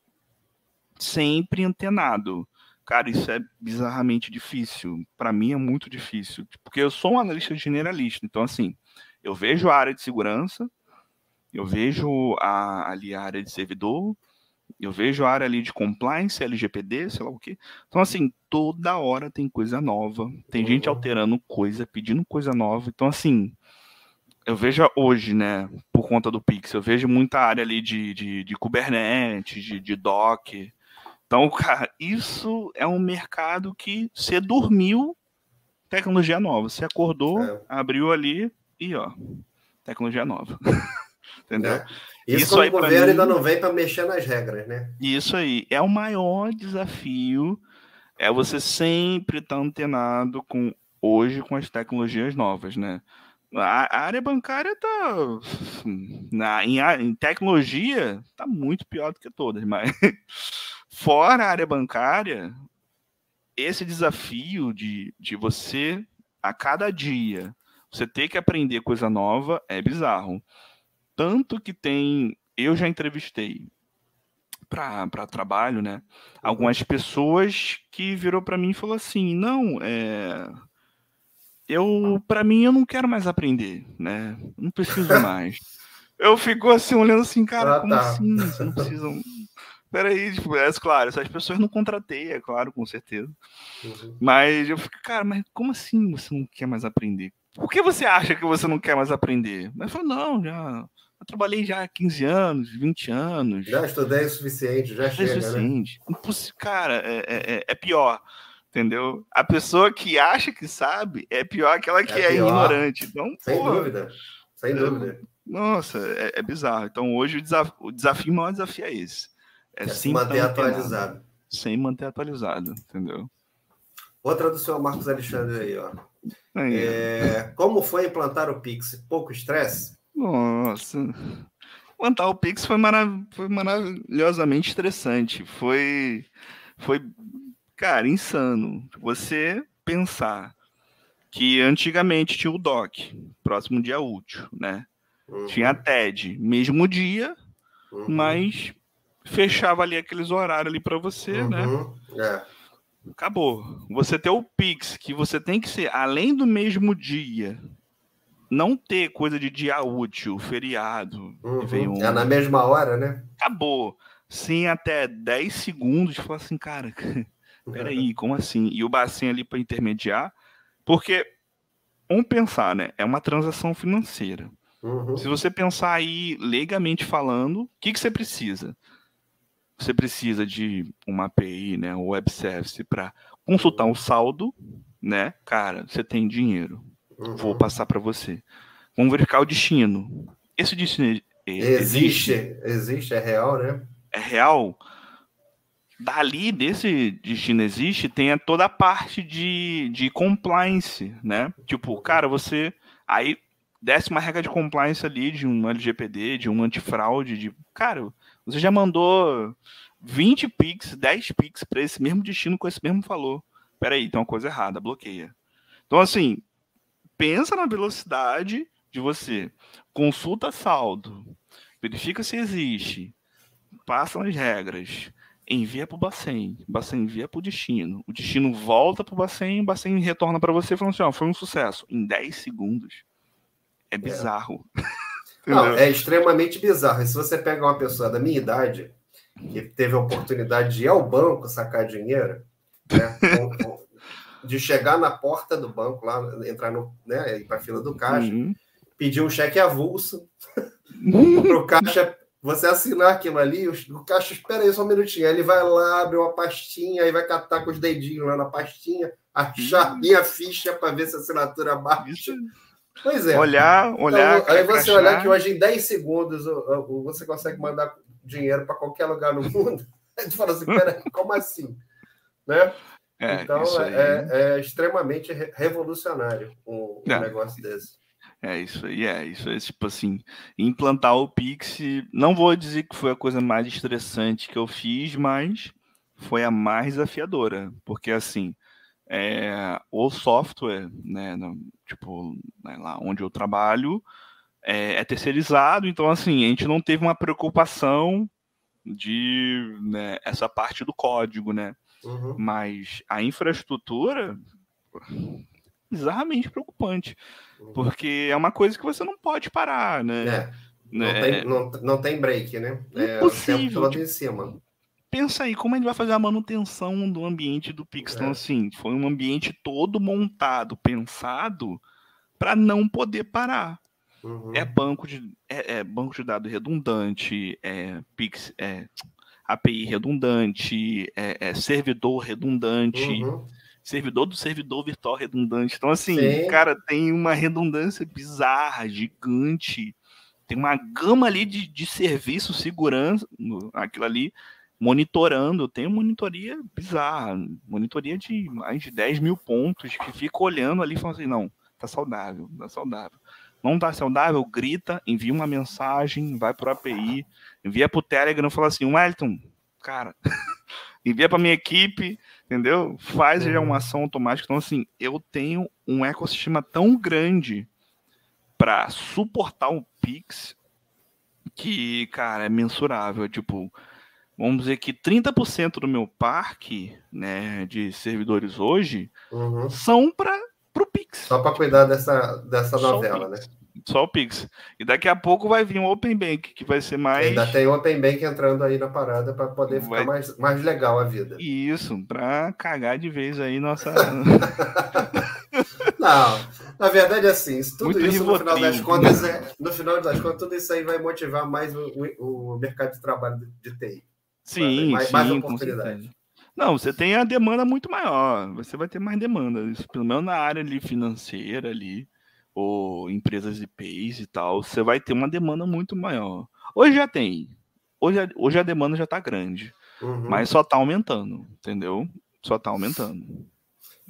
Speaker 2: sempre antenado. Cara, isso é bizarramente difícil. Para mim é muito difícil, porque eu sou um analista generalista. Então, assim, eu vejo a área de segurança, eu vejo a, ali a área de servidor, eu vejo a área ali de compliance, LGPD, sei lá o quê. Então, assim, toda hora tem coisa nova, tem uhum. gente alterando coisa, pedindo coisa nova. Então, assim, eu vejo hoje, né, por conta do Pix, eu vejo muita área ali de, de, de Kubernetes, de, de Doc. Então, cara, isso é um mercado que você dormiu, tecnologia nova. Você acordou, é. abriu ali e, ó, tecnologia nova. Entendeu?
Speaker 1: É. Isso, isso aí, o governo mim, ainda não vem para mexer nas regras, né?
Speaker 2: Isso aí. É o maior desafio. É você sempre estar tá antenado com hoje com as tecnologias novas, né? A, área bancária está na, em, em, tecnologia está muito pior do que todas, mas fora a área bancária, esse desafio de, de você a cada dia você ter que aprender coisa nova é bizarro. Tanto que tem, eu já entrevistei para trabalho, né? Algumas pessoas que virou para mim e falou assim, não, é eu, para mim, eu não quero mais aprender, né? Não preciso mais. eu fico assim, olhando assim, cara, ah, como tá. assim? Você não precisa. Peraí, tipo, é claro, essas pessoas não contratei, é claro, com certeza. Uhum. Mas eu fico, cara, mas como assim você não quer mais aprender? Por que você acha que você não quer mais aprender? Mas eu falo, não, já. Eu trabalhei já há 15 anos, 20 anos.
Speaker 1: Já estudei o suficiente, já, já chega, é suficiente.
Speaker 2: Né? Cara, é, é, é pior entendeu? A pessoa que acha que sabe é pior que ela que é, é ignorante. Então,
Speaker 1: sem dúvida, sem dúvida.
Speaker 2: Nossa, é, é, bizarro. Então, hoje o desafio, o desafio, o maior desafio é esse.
Speaker 1: É, é se manter atualizado.
Speaker 2: Sem manter atualizado, entendeu?
Speaker 1: Outra do senhor Marcos Alexandre aí, ó. É, como foi implantar o Pix? Pouco estresse?
Speaker 2: Nossa. O Pix foi, marav foi maravilhosamente estressante. Foi, foi Cara, insano. Você pensar que antigamente tinha o DOC, próximo dia útil, né? Uhum. Tinha a TED, mesmo dia, uhum. mas fechava ali aqueles horários ali para você, né? uhum. né? É. Acabou. Você ter o Pix, que você tem que ser além do mesmo dia, não ter coisa de dia útil, feriado.
Speaker 1: Uhum. É na mesma hora, né?
Speaker 2: Acabou. Sim, até 10 segundos, falar assim, cara, Peraí, como assim? E o Bacen ali para intermediar, porque vamos pensar, né? É uma transação financeira. Uhum. Se você pensar aí legalmente falando, o que, que você precisa? Você precisa de uma API, né, um web service para consultar um saldo, né? Cara, você tem dinheiro. Uhum. Vou passar para você. Vamos verificar o destino. Esse destino
Speaker 1: existe, existe, existe é real, né?
Speaker 2: É real dali desse destino existe tem toda a parte de, de compliance, né? Tipo, cara, você aí desce uma regra de compliance ali de um LGPD, de um antifraude, de cara, você já mandou 20 pix, 10 pix para esse mesmo destino com esse mesmo valor. Peraí, tem uma coisa errada, bloqueia. Então, assim, pensa na velocidade de você. Consulta saldo, verifica se existe, passa nas regras, envia para o Bacen, Bacen envia para o destino, o destino volta para o Bacen, o Bacen retorna para você falando assim, ó, foi um sucesso, em 10 segundos. É bizarro.
Speaker 1: É. Não, é extremamente bizarro. E se você pega uma pessoa da minha idade, que teve a oportunidade de ir ao banco sacar dinheiro, né, de chegar na porta do banco lá, entrar no, né, ir para a fila do caixa, uhum. pedir um cheque avulso para o caixa você assinar aquilo ali, o caixa espera aí só um minutinho. Aí ele vai lá, abre uma pastinha, aí vai catar com os dedinhos lá na pastinha, achar hum. minha ficha para ver se a assinatura baixa. Pois é.
Speaker 2: Olhar, olhar.
Speaker 1: Então, aí você olhar que hoje em 10 segundos você consegue mandar dinheiro para qualquer lugar no mundo. Aí tu fala assim, peraí, como assim? Né? É, então é, é, extremamente revolucionário um, um negócio desse.
Speaker 2: É isso aí, é isso aí, tipo assim, implantar o Pix, não vou dizer que foi a coisa mais estressante que eu fiz, mas foi a mais desafiadora, porque assim, é, o software, né, no, tipo, né, lá onde eu trabalho, é, é, terceirizado, então assim, a gente não teve uma preocupação de né, essa parte do código, né? Uhum. Mas a infraestrutura bizarramente preocupante. Uhum. Porque é uma coisa que você não pode parar, né? É.
Speaker 1: Não, é... tem, não, não tem break, né?
Speaker 2: É o tempo todo em cima. Pensa aí, como ele vai fazer a manutenção do ambiente do Pix? Então, é. Então, assim, foi um ambiente todo montado, pensado para não poder parar. Uhum. É banco de é, é, banco de dados redundante, é Pix, é API redundante, é, é servidor redundante, uhum. servidor do servidor virtual redundante. Então, assim, Sim. cara, tem uma redundância bizarra, gigante. Tem uma gama ali de, de serviço, segurança, aquilo ali, monitorando. Tem monitoria bizarra, monitoria de mais de 10 mil pontos, que fica olhando ali e falando assim, não, tá saudável, tá saudável. Não tá saudável, grita, envia uma mensagem, vai pro API, envia pro Telegram, fala assim, Wellington, cara, envia para minha equipe, entendeu? Faz já uma uhum. ação automática. Então, assim, eu tenho um ecossistema tão grande para suportar o Pix que, cara, é mensurável. Tipo, vamos dizer que 30% do meu parque né, de servidores hoje uhum. são para o Pix.
Speaker 1: Só para cuidar dessa, dessa novela, né?
Speaker 2: Só o Pix. E daqui a pouco vai vir um Open Bank, que vai ser mais.
Speaker 1: Ainda tem o Open Bank entrando aí na parada para poder vai... ficar mais, mais legal a vida.
Speaker 2: Isso, para cagar de vez aí nossa.
Speaker 1: Não, na verdade, assim, tudo Muito isso no final das contas é. No final das contas, tudo isso aí vai motivar mais o, o mercado de trabalho de TI.
Speaker 2: Sim, mais, sim, mais oportunidade. Não, você tem a demanda muito maior. Você vai ter mais demanda. Isso, pelo menos na área ali financeira ali ou empresas IPs e tal, você vai ter uma demanda muito maior. Hoje já tem. Hoje, hoje a demanda já está grande. Uhum. Mas só está aumentando, entendeu? Só está aumentando.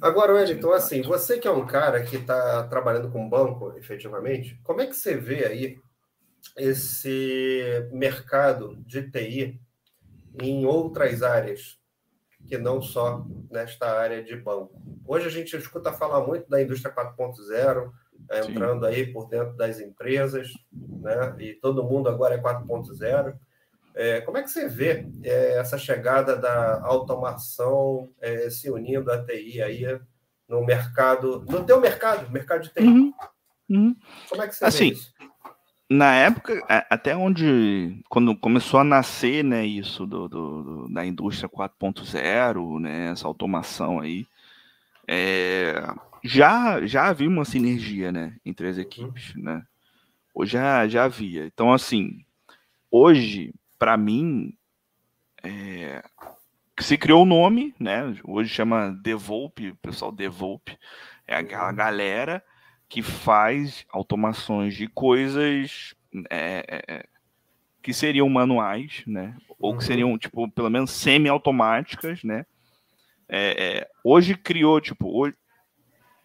Speaker 1: Agora, Wellington, assim, você que é um cara que está trabalhando com banco, efetivamente, como é que você vê aí esse mercado de TI em outras áreas, que não só nesta área de banco? Hoje a gente escuta falar muito da indústria 4.0, é, entrando Sim. aí por dentro das empresas, né? E todo mundo agora é 4.0. É, como é que você vê é, essa chegada da automação é, se unindo à TI aí no mercado, no teu mercado, mercado de TI?
Speaker 2: Uhum. Uhum. Como é que você assim, vê isso? Na época, até onde, quando começou a nascer, né, isso do, do, do da indústria 4.0, né, essa automação aí, é, já já havia uma sinergia, né, entre as equipes, né? Hoje já, já havia. Então, assim, hoje, para mim, é, se criou o um nome, né? Hoje chama Devolpe, o pessoal Devolpe, é aquela uhum. galera que faz automações de coisas é, é, é, que seriam manuais, né? Ou que uhum. seriam, tipo, pelo menos semi-automáticas, né? É, é, hoje criou, tipo, hoje,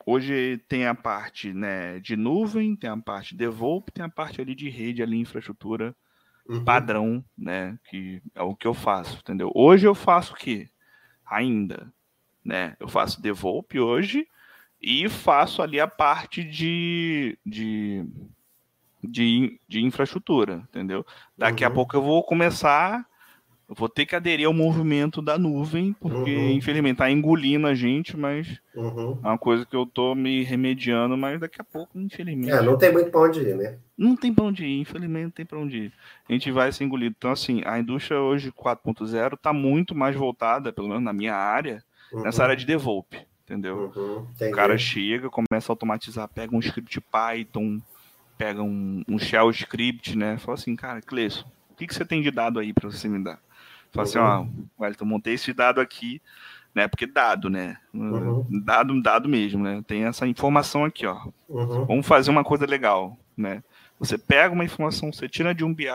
Speaker 2: Hoje tem a parte né, de nuvem, tem a parte de tem a parte ali de rede, ali, infraestrutura uhum. padrão, né? Que é o que eu faço, entendeu? Hoje eu faço o quê? Ainda, né? Eu faço DevOps hoje e faço ali a parte de, de, de, de infraestrutura, entendeu? Daqui uhum. a pouco eu vou começar eu vou ter que aderir ao movimento da nuvem, porque uhum. infelizmente tá engolindo a gente, mas uhum. é uma coisa que eu tô me remediando, mas daqui a pouco, infelizmente.
Speaker 1: É, não tem muito para onde ir, né?
Speaker 2: Não tem para onde ir, infelizmente não tem para onde ir. A gente vai ser engolido. Então, assim, a indústria hoje 4.0 está muito mais voltada, pelo menos na minha área, uhum. nessa área de DevOps, entendeu? Uhum. O cara chega, começa a automatizar, pega um script Python, pega um, um shell script, né? Fala assim, cara, Cleison, o que, que você tem de dado aí para você me dar? Fala assim, ó, Wellington, montei esse dado aqui, né? Porque dado, né? Uhum. Dado, dado mesmo, né? Tem essa informação aqui, ó. Uhum. Vamos fazer uma coisa legal, né? Você pega uma informação, você tira de um BI,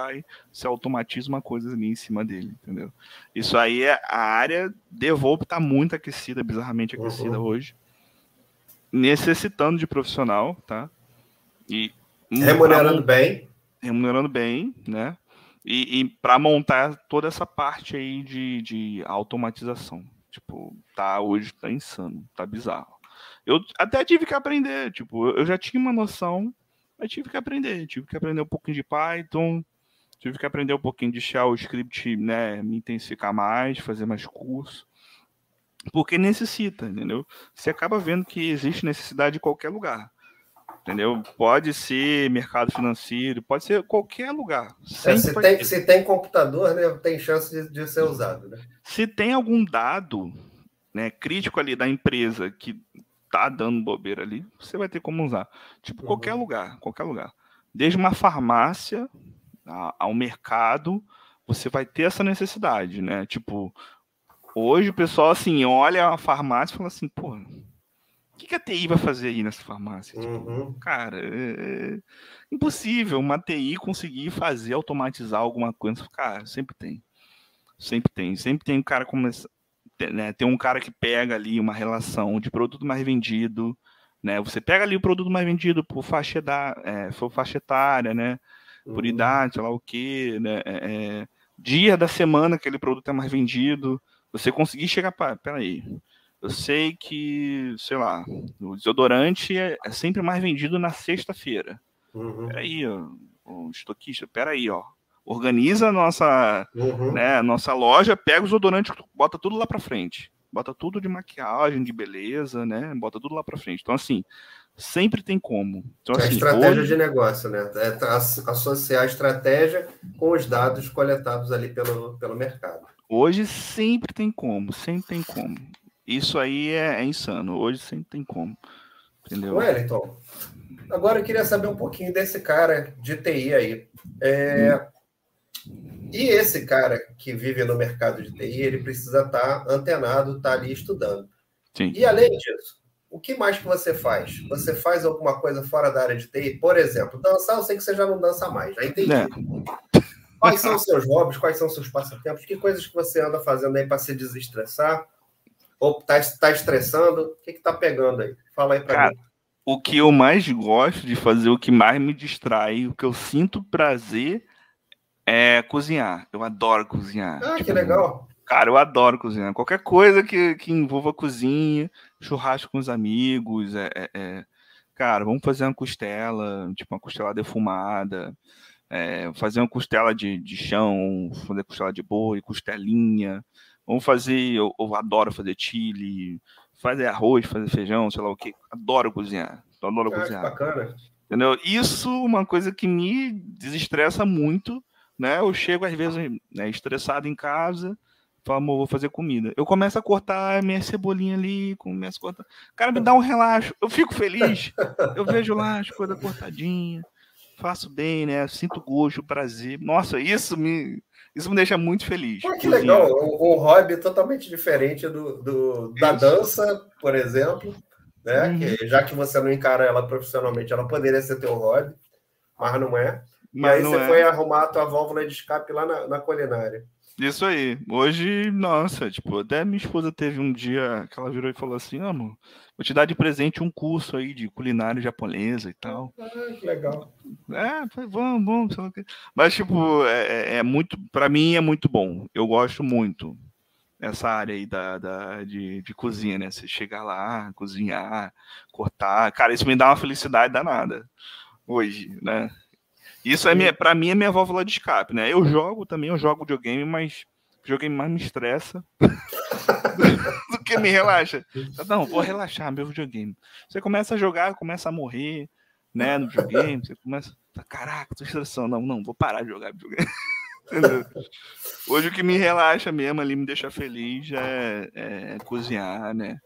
Speaker 2: você automatiza uma coisa ali em cima dele, entendeu? Isso aí é a área DevOps está muito aquecida, bizarramente aquecida uhum. hoje, necessitando de profissional, tá?
Speaker 1: E remunerando bem,
Speaker 2: remunerando bem, né? E, e para montar toda essa parte aí de, de automatização. Tipo, tá hoje tá insano, tá bizarro. Eu até tive que aprender, tipo, eu já tinha uma noção, mas tive que aprender, tive que aprender um pouquinho de Python, tive que aprender um pouquinho de Shell Script, né, me intensificar mais, fazer mais curso. Porque necessita, entendeu? Você acaba vendo que existe necessidade em qualquer lugar. Entendeu? Pode ser mercado financeiro, pode ser qualquer lugar.
Speaker 1: É, se, tem, se, tem, computador, né, tem chance de, de, ser usado. Né?
Speaker 2: Se tem algum dado né, crítico ali da empresa que tá dando bobeira ali, você vai ter como usar. Tipo, uhum. qualquer lugar, qualquer lugar. Desde uma farmácia ao mercado, você vai ter essa necessidade, né? Tipo, hoje o pessoal, assim, olha a farmácia e fala assim, pô, o que, que a TI vai fazer aí nessa farmácia? Tipo, uhum. Cara, é, é impossível uma TI conseguir fazer, automatizar alguma coisa. Cara, sempre tem. Sempre tem. Sempre tem um cara começa, né, tem um cara que pega ali uma relação de produto mais vendido, né? Você pega ali o produto mais vendido por faixa, da, é, por faixa etária, né? Por uhum. idade, sei lá o quê, né? É, é, dia da semana que aquele produto é mais vendido. Você conseguir chegar para, peraí, eu sei que, sei lá, o desodorante é, é sempre mais vendido na sexta-feira. Uhum. Peraí, ó, o estoquista, peraí, ó organiza a nossa, uhum. né, nossa loja, pega os odorantes, bota tudo lá para frente. Bota tudo de maquiagem, de beleza, né? Bota tudo lá para frente. Então, assim, sempre tem como. Então,
Speaker 1: é
Speaker 2: assim,
Speaker 1: estratégia hoje... de negócio, né? É associar a estratégia com os dados coletados ali pelo, pelo mercado.
Speaker 2: Hoje sempre tem como, sempre tem como. Isso aí é, é insano. Hoje sempre tem como. Entendeu?
Speaker 1: Wellington, agora eu queria saber um pouquinho desse cara de TI aí. É, hum. E esse cara que vive no mercado de TI, ele precisa estar antenado, estar tá ali estudando. Sim. E além disso, o que mais que você faz? Você faz alguma coisa fora da área de TI? Por exemplo, dançar, eu sei que você já não dança mais, já entendi. É. Quais são os seus hobbies? Quais são os seus passatempos? Que coisas que você anda fazendo aí para se desestressar? Ou está tá estressando? O que está pegando aí? Fala aí para mim.
Speaker 2: O que eu mais gosto de fazer, o que mais me distrai, o que eu sinto prazer é cozinhar. Eu adoro cozinhar.
Speaker 1: Ah, tipo, que legal.
Speaker 2: Cara, eu adoro cozinhar. Qualquer coisa que, que envolva cozinha, churrasco com os amigos, é, é, é... cara, vamos fazer uma costela, tipo uma costela defumada, é, fazer uma costela de, de chão, fazer costela de boi, costelinha. Vamos fazer, eu, eu adoro fazer chile, fazer arroz, fazer feijão, sei lá o que. Adoro cozinhar. Adoro ah, cozinhar.
Speaker 1: bacana.
Speaker 2: Entendeu? Isso é uma coisa que me desestressa muito né? Eu chego às vezes né, estressado em casa, falo, amor, vou fazer comida. Eu começo a cortar minha cebolinha ali, começo a cortar. Cara, me dá um relaxo, eu fico feliz. Eu vejo lá as coisas cortadinhas, faço bem, né? Sinto gosto, prazer. Nossa, isso me isso me deixa muito feliz.
Speaker 1: Pô, que legal, um, um, hobby totalmente diferente do, do da dança, por exemplo, né? Uhum. Que, já que você não encara ela profissionalmente, ela poderia ser teu hobby, mas não é. Mas aí você é. foi arrumar a tua válvula de escape lá na, na culinária.
Speaker 2: Isso aí. Hoje, nossa, tipo, até minha esposa teve um dia que ela virou e falou assim, amor, vou te dar de presente um curso aí de culinária japonesa e tal.
Speaker 1: Ah, que legal.
Speaker 2: É, foi, vamos, vamos. Mas, tipo, é, é, é muito, para mim é muito bom. Eu gosto muito essa área aí da, da, de, de cozinha, né? Você chegar lá, cozinhar, cortar. Cara, isso me dá uma felicidade danada hoje, né? Isso é minha, para mim é minha válvula de escape, né? Eu jogo também, eu jogo videogame, mas videogame mais me estressa do que me relaxa. Não, vou relaxar meu videogame. Você começa a jogar, começa a morrer, né, no videogame, você começa, caraca, tô estressando, não, não, vou parar de jogar videogame. Hoje o que me relaxa mesmo ali, me deixa feliz é, é cozinhar, né?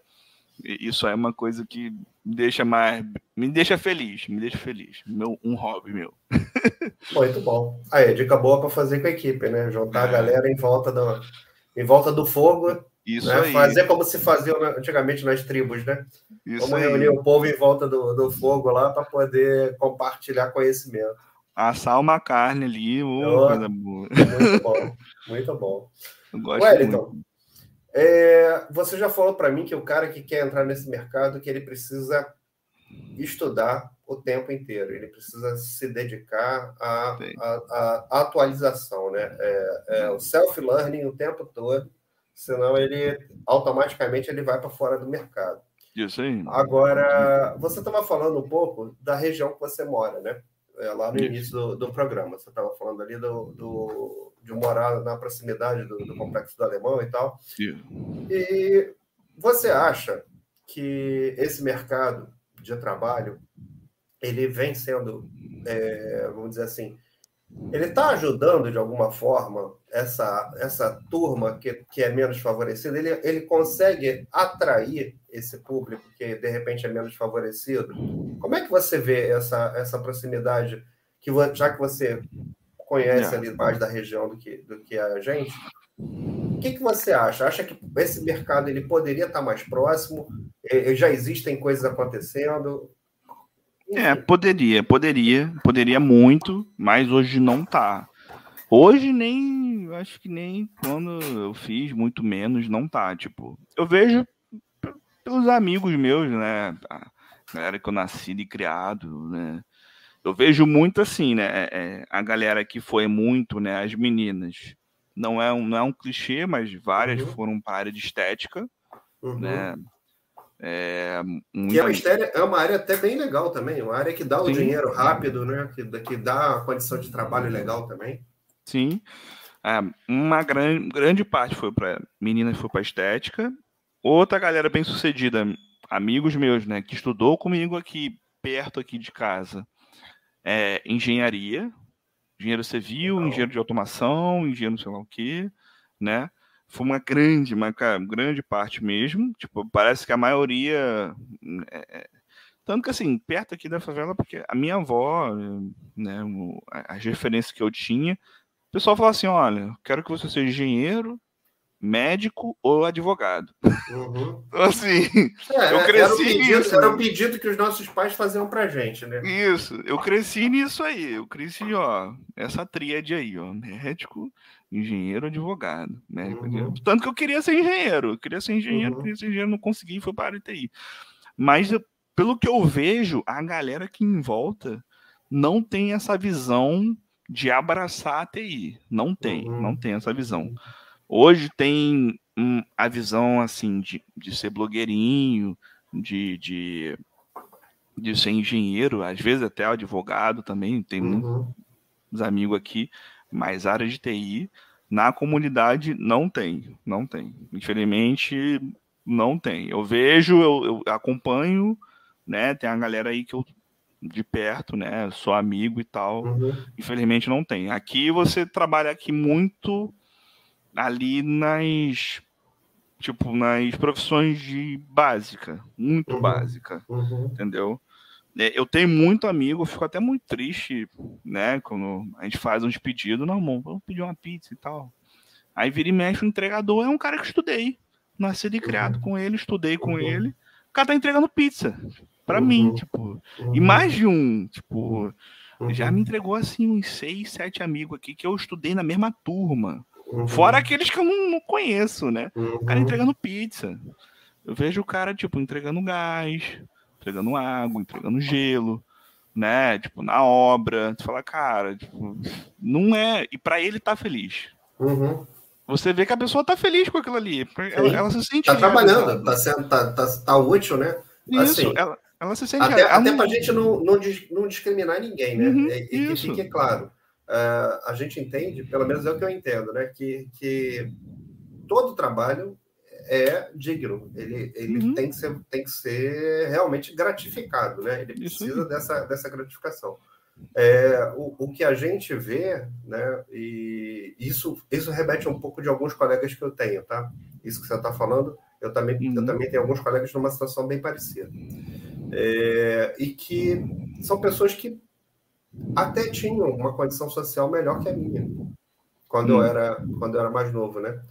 Speaker 2: Isso é uma coisa que me deixa mais. Me deixa feliz, me deixa feliz. Meu, um hobby meu.
Speaker 1: Muito bom. Aí, dica boa para fazer com a equipe, né? Juntar é. a galera em volta do, em volta do fogo. Isso né? aí. Fazer como se fazia antigamente nas tribos, né? Isso Vamos aí. reunir o povo em volta do, do fogo lá para poder compartilhar conhecimento.
Speaker 2: Assar uma carne ali, oh, coisa boa.
Speaker 1: Muito bom, muito bom. Eu gosto Wellington, muito. É, você já falou para mim que o cara que quer entrar nesse mercado, que ele precisa estudar o tempo inteiro, ele precisa se dedicar à, atualização, né? É, é o self-learning o tempo todo, senão ele automaticamente ele vai para fora do mercado.
Speaker 2: Isso aí.
Speaker 1: Agora, você estava falando um pouco da região que você mora, né? É, lá no Isso. início do, do, programa. Você estava falando ali do, do, de morar na proximidade do, do, Complexo do Alemão e tal. Isso. E você acha que esse mercado de trabalho ele vem sendo, é, vamos dizer assim, ele está ajudando de alguma forma essa, essa turma que, que é menos favorecida? Ele, ele consegue atrair esse público que de repente é menos favorecido? Como é que você vê essa, essa proximidade, que já que você conhece é. ali mais da região do que, do que a gente? O que, que você acha? Acha que esse mercado ele poderia estar mais próximo? Já existem coisas acontecendo?
Speaker 2: É, poderia, poderia, poderia muito, mas hoje não tá. Hoje nem, acho que nem quando eu fiz, muito menos, não tá. Tipo, eu vejo pelos amigos meus, né? A galera que eu nasci e criado, né? Eu vejo muito assim, né? É, é, a galera que foi muito, né? As meninas. Não é um, não é um clichê, mas várias uhum. foram para a área de estética, uhum. né?
Speaker 1: É, Que é uma, estéria, é uma área até bem legal também, uma área que dá o Sim. dinheiro rápido, né? Que, que dá a condição de trabalho legal também.
Speaker 2: Sim. É, uma grande, grande parte foi para meninas foi para estética. Outra galera bem sucedida, amigos meus, né, que estudou comigo aqui perto aqui de casa, é engenharia, engenheiro civil, legal. engenheiro de automação, engenheiro sei lá o quê, né? foi uma grande, uma grande parte mesmo. Tipo, parece que a maioria. É, é, tanto que assim, perto aqui da favela, porque a minha avó, né, as referências que eu tinha, o pessoal falava assim: olha, quero que você seja engenheiro, médico ou advogado. Uhum. Então, assim,
Speaker 1: é, eu cresci era pedido, nisso. Era o pedido que os nossos pais faziam pra gente, né?
Speaker 2: Isso, eu cresci nisso aí. Eu cresci, ó, essa tríade aí, ó, médico, engenheiro, advogado, né? Uhum. Tanto que eu queria ser engenheiro, eu queria ser engenheiro, uhum. queria ser engenheiro, não consegui, foi para a TI. Mas pelo que eu vejo, a galera aqui em volta não tem essa visão de abraçar a TI. Não tem, uhum. não tem essa visão. Hoje tem hum, a visão assim de, de ser blogueirinho, de, de, de ser engenheiro, às vezes até advogado também, tem uhum. muitos amigos aqui, mas área de TI na comunidade não tem, não tem. Infelizmente não tem. Eu vejo, eu, eu acompanho, né? Tem a galera aí que eu de perto, né? Sou amigo e tal. Uhum. Infelizmente não tem. Aqui você trabalha aqui muito ali nas tipo nas profissões de básica, muito uhum. básica, uhum. entendeu? É, eu tenho muito amigo, eu fico até muito triste, né? Quando a gente faz uns pedidos, não, mano, vamos pedir uma pizza e tal. Aí vira e mexe, o entregador é um cara que estudei. Nasci e criado uhum. com ele, estudei com uhum. ele. O cara tá entregando pizza. para uhum. mim, tipo. E uhum. mais de um, tipo. Já uhum. me entregou assim uns seis, sete amigos aqui que eu estudei na mesma turma. Uhum. Fora aqueles que eu não, não conheço, né? Uhum. O cara entregando pizza. Eu vejo o cara, tipo, entregando gás, entregando água, entregando gelo, né? Tipo, na obra. Tu fala, cara, tipo, não é. E para ele tá feliz. Uhum. Você vê que a pessoa tá feliz com aquilo ali. Ela, ela se sente.
Speaker 1: Tá trabalhando, tá, sendo, tá, tá, tá útil, né?
Speaker 2: Isso, assim, ela, ela se sente.
Speaker 1: Até, até pra gente não, não, não discriminar ninguém, né? Uhum, e, e que fique claro uh, a gente entende, pelo menos é o que eu entendo, né, que, que todo trabalho é digno, ele, ele uhum. tem, que ser, tem que ser realmente gratificado, né? Ele precisa dessa, dessa gratificação. É, o, o que a gente vê, né, e isso, isso remete um pouco de alguns colegas que eu tenho, tá? Isso que você está falando, eu também, uhum. eu também tenho alguns colegas numa situação bem parecida. É, e que são pessoas que até tinham uma condição social melhor que a minha, quando, hum. eu, era, quando eu era mais novo, né?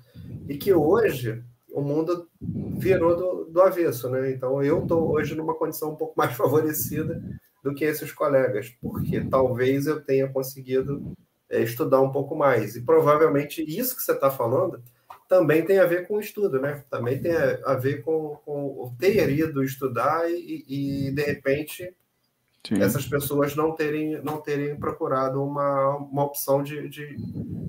Speaker 1: E que hoje o mundo virou do, do avesso, né? Então eu estou hoje numa condição um pouco mais favorecida do que esses colegas, porque talvez eu tenha conseguido é, estudar um pouco mais. E provavelmente isso que você está falando também tem a ver com o estudo, né? Também tem a, ver com, com ter ido estudar e, e de repente Sim. essas pessoas não terem, não terem procurado uma, uma opção de, de,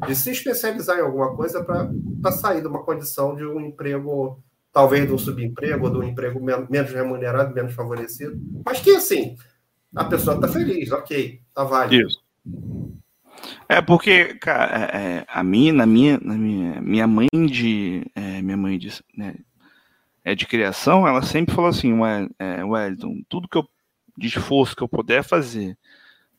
Speaker 1: de se especializar em alguma coisa para sair de uma condição de um emprego, talvez de um subemprego, ou de um emprego menos remunerado, menos favorecido. Mas que assim, a pessoa está feliz, ok, está válido. Isso.
Speaker 2: É porque, cara, é, é, a minha, na minha, na minha, minha mãe de, é, minha mãe de, né, é de criação, ela sempre falou assim, é, Wellington, tudo que eu de esforço que eu puder fazer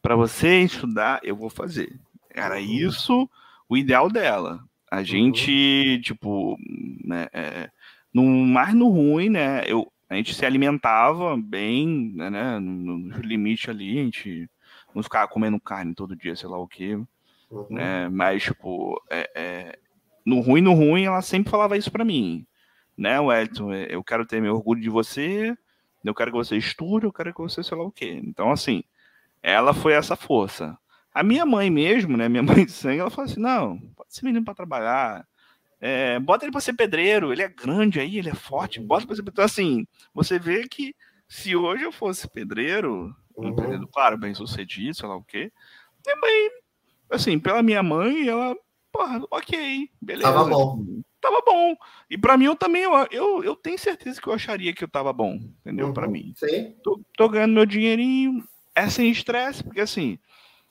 Speaker 2: para você estudar, eu vou fazer. Era uhum. isso o ideal dela. A uhum. gente, uhum. tipo, né, é, no, mais no ruim, né? Eu, a gente se alimentava bem, né, né no, limite ali, a gente não ficava comendo carne todo dia, sei lá o quê. Uhum. Né? Mas, tipo, é, é, no ruim, no ruim, ela sempre falava isso para mim. Né, Wellington? É, eu quero ter meu orgulho de você, eu quero que você estude, eu quero que você sei lá o quê. Então, assim, ela foi essa força. A minha mãe mesmo, né? Minha mãe de sangue, ela falou assim: não, pode ser menino para trabalhar. É, bota ele para ser pedreiro, ele é grande aí, ele é forte, bota para ser pedreiro. Então, assim, você vê que se hoje eu fosse pedreiro, uhum. um pedreiro, claro, bem sucedido, sei lá o quê, minha mãe, assim, pela minha mãe, ela, porra, ok, beleza.
Speaker 1: Tava bom.
Speaker 2: Tava bom. E para mim, eu também, eu, eu, eu, tenho certeza que eu acharia que eu tava bom, entendeu? Uhum. Para mim.
Speaker 1: Sim.
Speaker 2: Tô, tô ganhando meu dinheirinho, é sem estresse, porque assim,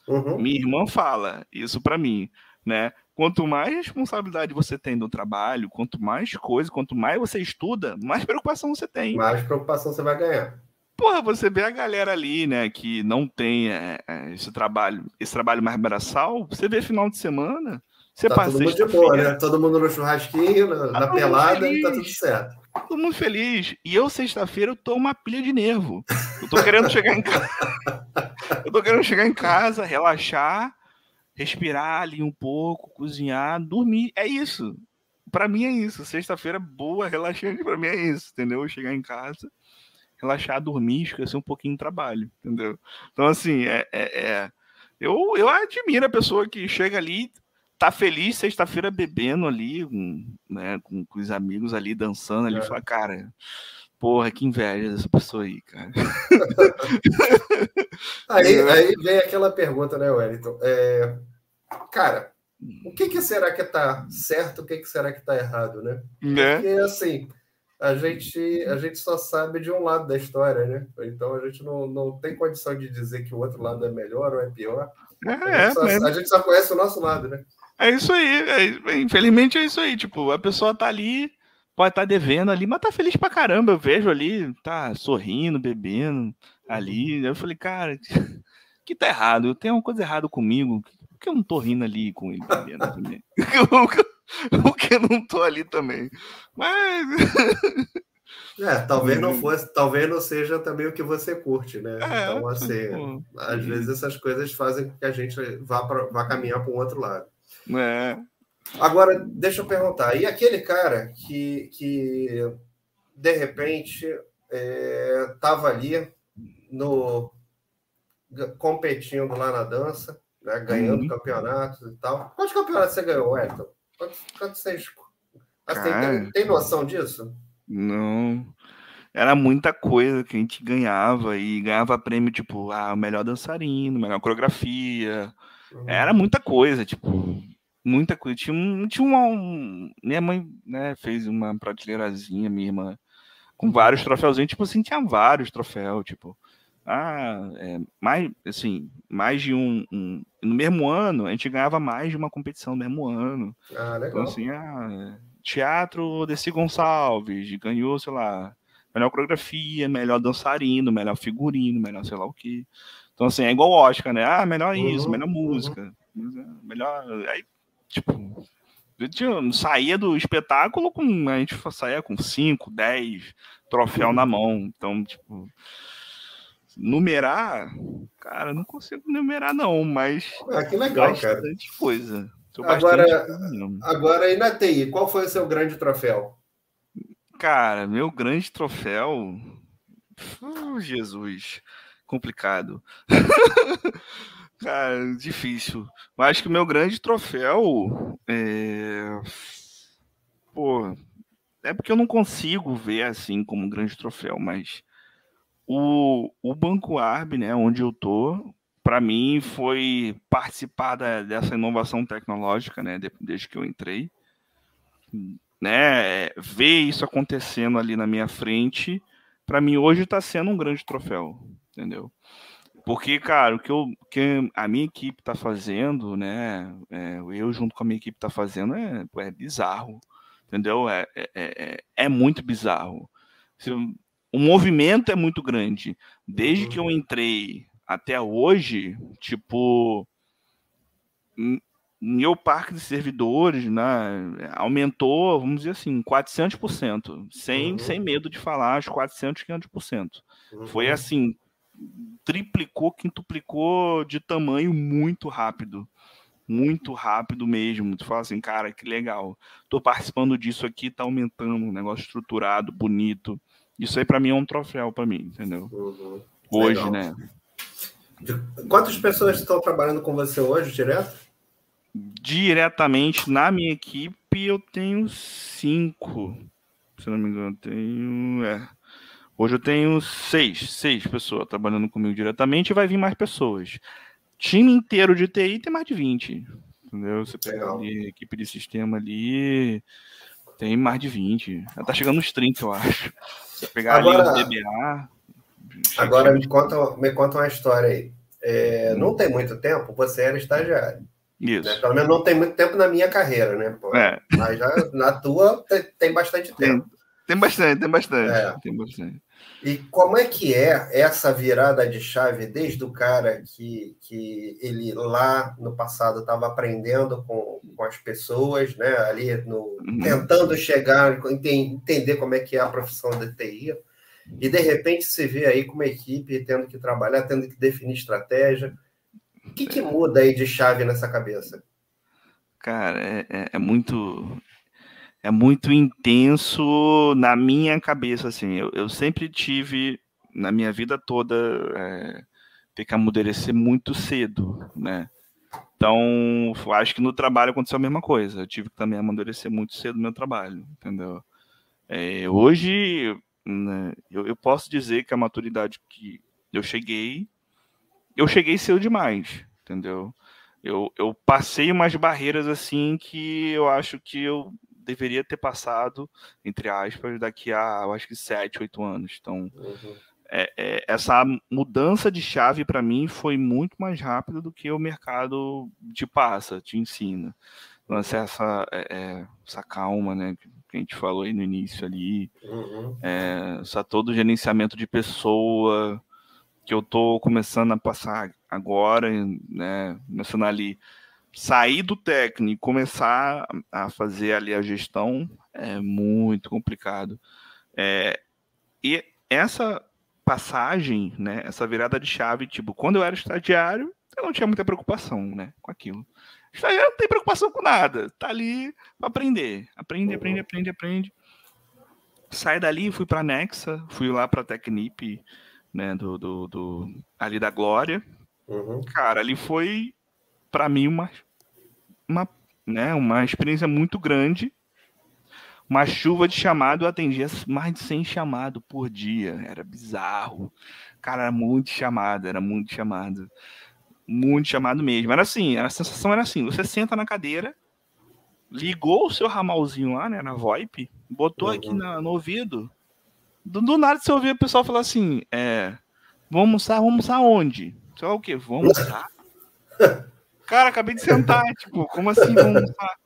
Speaker 2: uhum. minha irmã fala isso para mim, né? Quanto mais responsabilidade você tem no trabalho, quanto mais coisa, quanto mais você estuda, mais preocupação você tem.
Speaker 1: Mais preocupação você vai ganhar.
Speaker 2: Porra, você vê a galera ali, né, que não tem é, é esse trabalho, esse trabalho mais braçal, você vê final de semana, você
Speaker 1: tá passa todo mundo de boa, né? Todo mundo no churrasquinho, na, tá na pelada, e tá tudo certo.
Speaker 2: Todo mundo feliz. E eu, sexta-feira, eu tô uma pilha de nervo. Eu tô querendo chegar em casa. eu tô querendo chegar em casa, relaxar, respirar ali um pouco, cozinhar, dormir. É isso. Para mim é isso. Sexta-feira boa, relaxante, para mim é isso, entendeu? Chegar em casa, relaxar, dormir, esquecer um pouquinho do trabalho, entendeu? Então, assim, é, é, é... Eu, eu admiro a pessoa que chega ali, tá feliz sexta-feira bebendo ali, com, né, com, com, os amigos ali, dançando ali, é. fala, cara, porra, que inveja dessa pessoa aí, cara.
Speaker 1: aí, é. aí vem aquela pergunta, né, Wellington? É, cara, o que, que, será que tá certo, o que, que será que tá errado, né? né? Porque, assim, a gente, a gente só sabe de um lado da história, né? Então a gente não, não tem condição de dizer que o outro lado é melhor ou é pior. É, a, gente só, é, a gente só conhece o nosso lado, né?
Speaker 2: É isso aí. É, infelizmente é isso aí. Tipo, a pessoa tá ali, pode estar tá devendo ali, mas tá feliz pra caramba. Eu vejo ali, tá sorrindo, bebendo ali. Eu falei, cara, que tá errado? Tem uma coisa errada comigo. Por que eu não tô rindo ali com ele bebendo também? Por que eu não tô ali também? Mas.
Speaker 1: É, talvez não uhum. fosse, talvez não seja também o que você curte, né? É, então, assim, às vezes essas coisas fazem com que a gente vá, pra, vá caminhar para um outro lado.
Speaker 2: É.
Speaker 1: Agora, deixa eu perguntar. E aquele cara que, que de repente, estava é, ali no competindo lá na dança, né, ganhando uhum. campeonatos e tal. Quantos campeonatos você ganhou, Elton? Quantos, quantos vocês... tem, tem noção disso?
Speaker 2: Não. Era muita coisa que a gente ganhava e ganhava prêmio, tipo, ah, o melhor dançarino, melhor coreografia. Uhum. Era muita coisa, tipo, muita coisa. Tinha, um, tinha uma. Um, minha mãe né, fez uma prateleirazinha, minha irmã, com vários troféus. Tipo assim, tinha vários troféus, tipo. Ah, é, mais, assim, mais de um, um, No mesmo ano, a gente ganhava mais de uma competição no mesmo ano.
Speaker 1: Ah, legal.
Speaker 2: Então, assim, ah, Teatro Desi Gonçalves ganhou, sei lá, melhor coreografia, melhor dançarino, melhor figurino, melhor sei lá o que. Então, assim, é igual Oscar, né? Ah, melhor isso, uhum, melhor música. Uhum. Melhor. Aí Tipo, eu saía do espetáculo com. A gente saía com 5, 10 troféu na mão. Então, tipo. Numerar, cara, não consigo numerar, não, mas.
Speaker 1: Ah, que legal,
Speaker 2: bastante cara. coisa.
Speaker 1: Agora, agora, aí na TI, qual foi o seu grande troféu?
Speaker 2: Cara, meu grande troféu. Oh, Jesus, complicado. Cara, difícil. Mas acho que o meu grande troféu é. Pô. É porque eu não consigo ver assim como um grande troféu, mas o, o Banco Arb, né, onde eu tô, para mim foi participar da, dessa inovação tecnológica, né, desde que eu entrei, né, ver isso acontecendo ali na minha frente, para mim hoje está sendo um grande troféu, entendeu? Porque, cara, o que, eu, que a minha equipe tá fazendo, né? É, eu junto com a minha equipe tá fazendo é, é bizarro. Entendeu? É, é, é, é muito bizarro. O movimento é muito grande. Desde que eu uhum. entrei até hoje, tipo, meu parque de servidores né, aumentou, vamos dizer assim, 400%, sem, uhum. sem medo de falar, os 400, 500%. Uhum. Foi assim, triplicou, quintuplicou de tamanho muito rápido. Muito rápido mesmo. Tu fala assim, cara, que legal. Tô participando disso aqui, tá aumentando, um negócio estruturado, bonito. Isso aí para mim é um troféu para mim, entendeu? Uhum. Hoje, legal. né?
Speaker 1: Quantas pessoas estão trabalhando com você hoje, direto?
Speaker 2: diretamente na minha equipe, eu tenho cinco. Se não me engano, tenho. É. Hoje eu tenho seis, seis pessoas trabalhando comigo diretamente e vai vir mais pessoas. Time inteiro de TI tem mais de 20. Entendeu? Você pega ali, equipe de sistema ali, tem mais de 20. Já tá chegando nos 30, eu acho. Você pegar agora, ali o DBA.
Speaker 1: Agora me conta, me conta uma história aí. É, não tem muito tempo, você era estagiário. Isso. Né? Pelo menos não tem muito tempo na minha carreira, né? Pô, é. Mas já na tua tem, tem bastante tempo.
Speaker 2: Tem, tem bastante, tem bastante, é. tem bastante.
Speaker 1: E como é que é essa virada de chave desde o cara que, que ele lá no passado estava aprendendo com, com as pessoas, né? Ali no, uhum. tentando chegar, entender como é que é a profissão da TI, e de repente se vê aí com uma equipe tendo que trabalhar, tendo que definir estratégia. O que, que muda aí de chave nessa cabeça?
Speaker 2: Cara, é, é, é, muito é muito intenso na minha cabeça, assim. Eu, eu sempre tive, na minha vida toda, é, ter que amadurecer muito cedo, né? Então, acho que no trabalho aconteceu a mesma coisa. Eu tive que também amadurecer muito cedo no meu trabalho, entendeu? É, hoje, né, eu, eu posso dizer que a maturidade que eu cheguei eu cheguei cedo demais, entendeu? Eu, eu passei umas barreiras assim que eu acho que eu deveria ter passado, entre aspas, daqui a, eu acho que sete, oito anos. Então, uhum. é, é, essa mudança de chave para mim foi muito mais rápida do que o mercado te passa, te ensina. Então, essa, é, é, essa calma, né, que a gente falou aí no início ali, uhum. É, essa todo gerenciamento de pessoa, que eu estou começando a passar agora, né, começando ali, sair do técnico e começar a fazer ali a gestão é muito complicado. É, e essa passagem, né, essa virada de chave, tipo, quando eu era estagiário, eu não tinha muita preocupação, né, com aquilo. Estagiário não tem preocupação com nada, tá ali para aprender, aprende, aprende, aprende, aprende. Sai dali, fui para Nexa, fui lá para Tecnip, né, do, do, do, ali da Glória. Uhum. Cara, ali foi para mim uma, uma, né, uma experiência muito grande. Uma chuva de chamado, eu atendia mais de 100 chamados por dia. Era bizarro. Cara, era muito chamado, era muito chamado. Muito chamado mesmo. Era assim, a sensação era assim: você senta na cadeira, ligou o seu ramalzinho lá, né, na VoIP, botou uhum. aqui na, no ouvido, do, do, nada você ouvia o pessoal falar assim: é, vamos almoçar, vamos almoçar onde? Você vai o quê? Vamos almoçar? Cara, acabei de sentar, tipo, como assim vamos almoçar?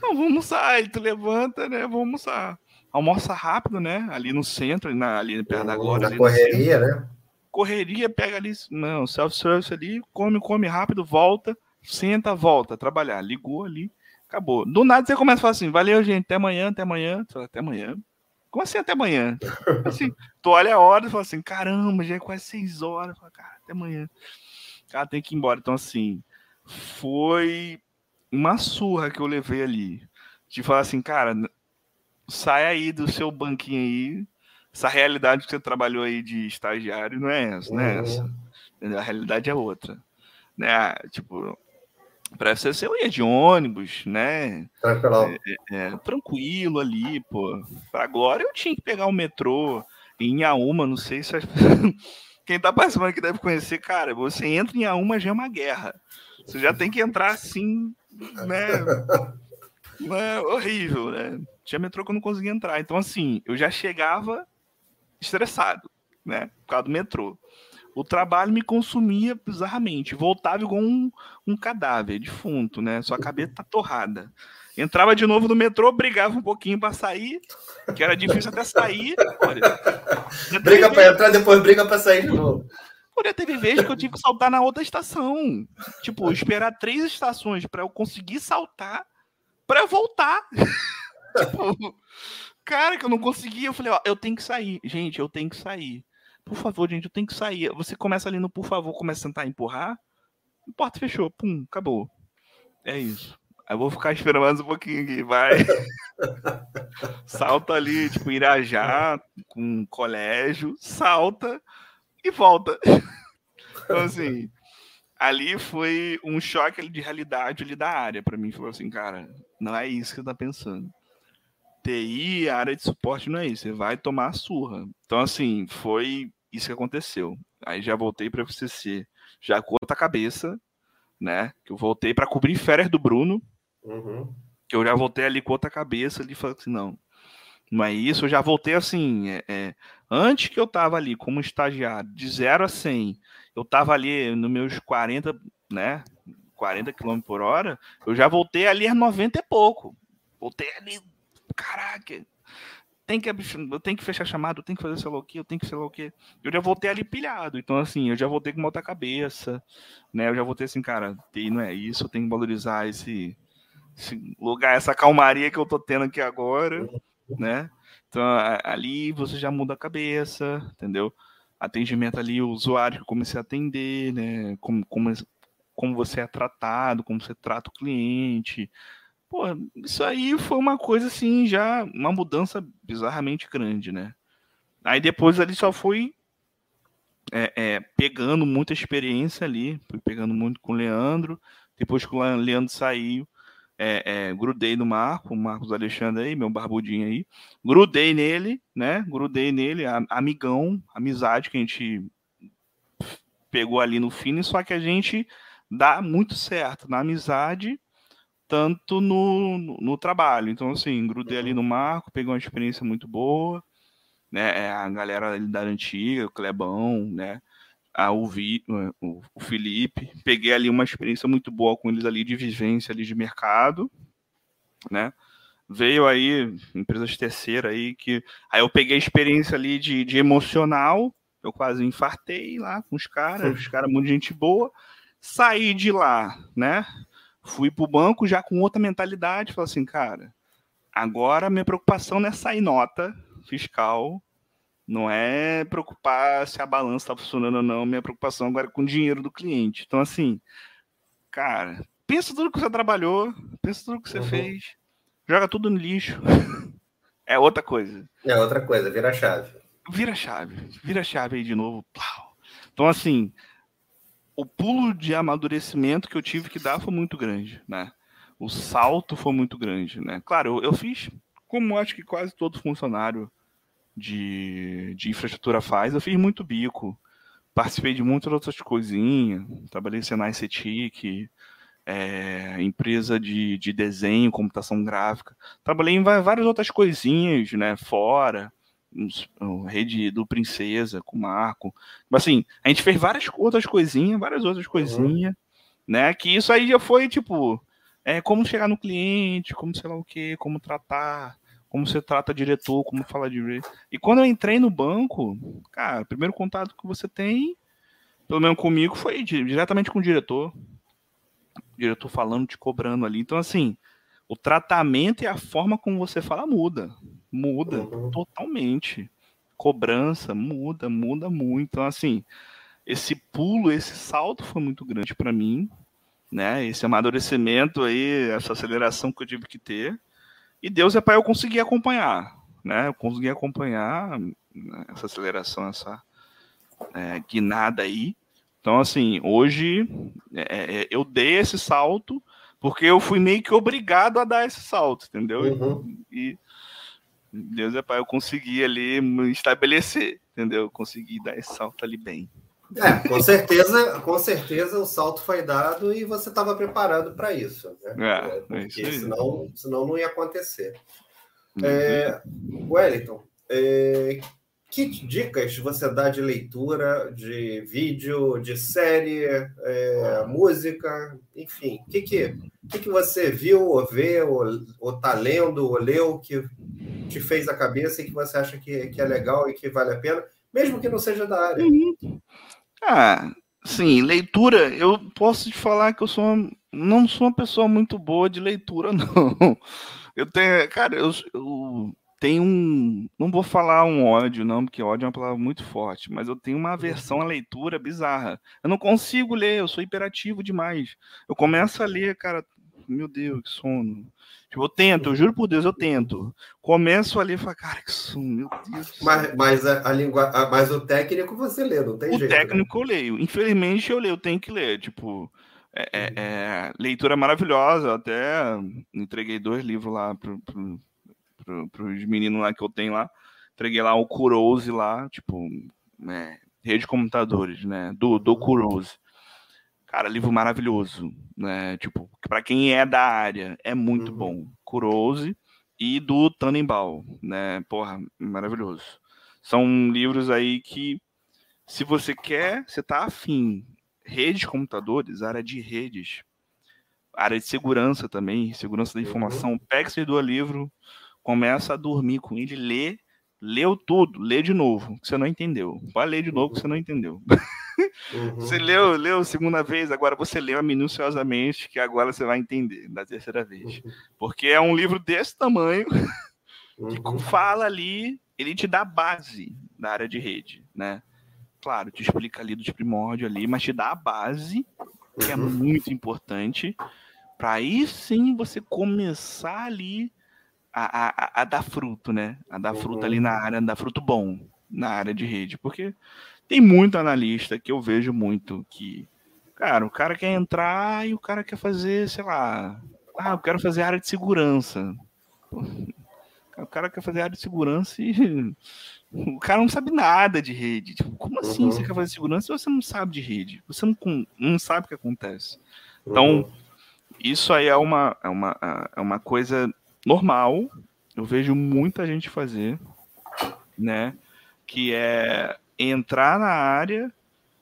Speaker 2: Não, vamos almoçar. Tu levanta, né? Vamos almoçar. Almoça rápido, né? Ali no centro, ali, na, ali perto da Glória.
Speaker 1: Na correria, né?
Speaker 2: Correria, pega ali, não, self-service ali, come, come rápido, volta, senta, volta, trabalhar. Ligou ali, acabou. Do nada você começa a falar assim: valeu, gente, até amanhã, até amanhã. Até amanhã. Como assim até amanhã? Assim, tu olha a hora e fala assim, caramba, já é quase seis horas. Fala, cara, até amanhã. Cara, tem que ir embora. Então, assim, foi uma surra que eu levei ali. De falar assim, cara, sai aí do seu banquinho aí. Essa realidade que você trabalhou aí de estagiário não é essa, não é essa. Uhum. A realidade é outra. Né? Tipo, para você eu ia de ônibus, né? Tranquilo. É, é, é, tranquilo ali, pô. Pra agora eu tinha que pegar o metrô em Inhaúma, não sei se as... quem tá participando aqui deve conhecer, cara. Você entra em Inhaúma já é uma guerra. Você já tem que entrar assim, né? é horrível, né? Tinha metrô que eu não conseguia entrar. Então, assim, eu já chegava estressado, né? Por causa do metrô o trabalho me consumia bizarramente. Voltava igual um, um cadáver defunto, né? Sua cabeça tá torrada. Entrava de novo no metrô, brigava um pouquinho para sair, que era difícil até sair. Olha,
Speaker 1: briga para entrar, depois briga para sair de novo.
Speaker 2: Olha, teve vezes que eu tive que saltar na outra estação. Tipo, esperar três estações para eu conseguir saltar para eu voltar. tipo, cara, que eu não conseguia. Eu falei, ó, eu tenho que sair. Gente, eu tenho que sair. Por favor, gente, eu tenho que sair. Você começa ali no por favor, começa a tentar empurrar. A porta fechou. Pum, acabou. É isso. Eu vou ficar esperando mais um pouquinho aqui, vai. salta ali, tipo, Irajá, com um colégio, salta e volta. Então, assim, ali foi um choque de realidade ali da área. Para mim, falou assim, cara, não é isso que você tá pensando. TI, área de suporte, não é isso. Você vai tomar a surra. Então, assim, foi isso que aconteceu. Aí já voltei para o FCC, já com outra cabeça, né? Que eu voltei para cobrir férias do Bruno. Uhum. Que eu já voltei ali com outra cabeça ali, falei assim, não, não é isso. Eu já voltei assim, é, é, antes que eu tava ali como estagiário, de 0 a 100, eu tava ali nos meus 40, né? 40 km por hora, eu já voltei ali a 90 e pouco. Voltei ali, caraca, tem que, eu tenho que fechar chamado, eu tenho que fazer sei lá o que, eu tenho que sei lá o que. Eu já voltei ali pilhado, então assim, eu já voltei com uma outra cabeça, né? Eu já voltei assim, cara, não é isso, eu tenho que valorizar esse, esse lugar, essa calmaria que eu tô tendo aqui agora, né? Então ali você já muda a cabeça, entendeu? Atendimento ali, o usuário que comecei a atender, né? Como, como, como você é tratado, como você trata o cliente, Pô, isso aí foi uma coisa assim, já uma mudança bizarramente grande, né? Aí depois ali só fui é, é, pegando muita experiência ali, fui pegando muito com o Leandro. Depois que o Leandro saiu, é, é, grudei no Marco, o Marcos Alexandre aí, meu barbudinho aí. Grudei nele, né? Grudei nele, amigão, amizade que a gente pegou ali no fim, só que a gente dá muito certo na amizade tanto no, no, no trabalho. Então, assim, grudei ali uhum. no Marco, peguei uma experiência muito boa, né? É, a galera da antiga, o Clebão, né? A, o, Vi, o, Felipe, peguei ali uma experiência muito boa com eles ali de vivência ali de mercado, né? Veio aí empresas terceiras aí que aí eu peguei a experiência ali de, de emocional, eu quase infartei lá com os caras, os caras muito gente boa, saí de lá, né? Fui para o banco já com outra mentalidade, falei assim, cara, agora minha preocupação não é sair nota fiscal, não é preocupar se a balança está funcionando ou não, minha preocupação agora é com o dinheiro do cliente. Então, assim, cara, pensa tudo que você trabalhou, pensa tudo que você uhum. fez, joga tudo no lixo. é outra coisa.
Speaker 1: É outra coisa, vira a chave.
Speaker 2: Vira a chave, vira a chave aí de novo. Então, assim, o pulo de amadurecimento que eu tive que dar foi muito grande, né? O salto foi muito grande, né? Claro, eu, eu fiz, como acho que quase todo funcionário de, de infraestrutura faz, eu fiz muito bico, participei de muitas outras coisinhas, trabalhei em Senai CETIC, é, empresa de, de desenho, computação gráfica, trabalhei em várias outras coisinhas, né, fora, rede do Princesa com o Marco. Assim, a gente fez várias outras coisinhas, várias outras coisinhas, uhum. né? Que isso aí já foi tipo, é como chegar no cliente, como sei lá o que, como tratar, como você trata diretor, como fala direito. E quando eu entrei no banco, cara, o primeiro contato que você tem, pelo menos comigo, foi diretamente com o diretor. O diretor falando, te cobrando ali. Então, assim, o tratamento e a forma como você fala muda. Muda uhum. totalmente. Cobrança muda, muda muito. Então, assim, esse pulo, esse salto foi muito grande para mim, né? Esse amadurecimento aí, essa aceleração que eu tive que ter. E Deus é para eu conseguir acompanhar, né? Eu consegui acompanhar né, essa aceleração, essa é, guinada aí. Então, assim, hoje é, é, eu dei esse salto porque eu fui meio que obrigado a dar esse salto, entendeu? Uhum. E Deus é pai, eu consegui ali me estabelecer, entendeu? Eu consegui dar esse salto ali bem.
Speaker 1: É, com certeza, com certeza o salto foi dado e você estava preparado para isso, né? É, é porque é senão, senão não ia acontecer. Uhum. É, Wellington, é, que dicas você dá de leitura, de vídeo, de série, é, música, enfim? O que, que, que, que você viu, ou vê, ou, ou tá lendo, ou leu, que te fez a cabeça e que você acha que, que é legal e que vale a pena, mesmo que não seja da área?
Speaker 2: Uhum. Ah, sim, leitura, eu posso te falar que eu sou não sou uma pessoa muito boa de leitura, não. Eu tenho, cara, eu, eu tenho um. Não vou falar um ódio, não, porque ódio é uma palavra muito forte, mas eu tenho uma aversão à leitura bizarra. Eu não consigo ler, eu sou hiperativo demais. Eu começo a ler, cara, meu Deus, que sono. Tipo, eu tento, eu juro por Deus, eu tento. Começo a ler e falo, cara, que sono, meu Deus.
Speaker 1: Mas, mas a, a língua, a, mas o técnico você lê, não tem
Speaker 2: o
Speaker 1: jeito.
Speaker 2: O né? técnico né? eu leio. Infelizmente eu leio, eu tenho que ler. Tipo, é, é, é leitura maravilhosa. Eu até entreguei dois livros lá pro, pro para os meninos lá que eu tenho lá. Entreguei lá o Kurose lá, tipo, né, rede de computadores, né, do, do Kurose. Cara, livro maravilhoso, né, tipo, para quem é da área, é muito uhum. bom. Kurose e do Tannenbaum, né, porra, maravilhoso. São livros aí que, se você quer, você tá afim, rede de computadores, área de redes, área de segurança também, segurança da uhum. informação, uhum. pegue esse do livro, começa a dormir com ele, lê, leu tudo, lê de novo, que você não entendeu. Vai ler de novo que você não entendeu. Uhum. Você leu, leu segunda vez, agora você leu minuciosamente, que agora você vai entender da terceira vez. Uhum. Porque é um livro desse tamanho que uhum. fala ali, ele te dá base da área de rede, né? Claro, te explica ali dos primórdios ali, mas te dá a base, que é uhum. muito importante, para aí sim você começar ali a, a, a dar fruto, né? A dar uhum. fruto ali na uhum. área, a dar fruto bom na área de rede. Porque tem muito analista que eu vejo muito que, cara, o cara quer entrar e o cara quer fazer, sei lá, ah, eu quero fazer área de segurança. O cara quer fazer área de segurança e o cara não sabe nada de rede. Tipo, como assim uhum. você quer fazer segurança se você não sabe de rede? Você não, não sabe o que acontece. Então, uhum. isso aí é uma, é uma, é uma coisa normal, eu vejo muita gente fazer, né? Que é entrar na área,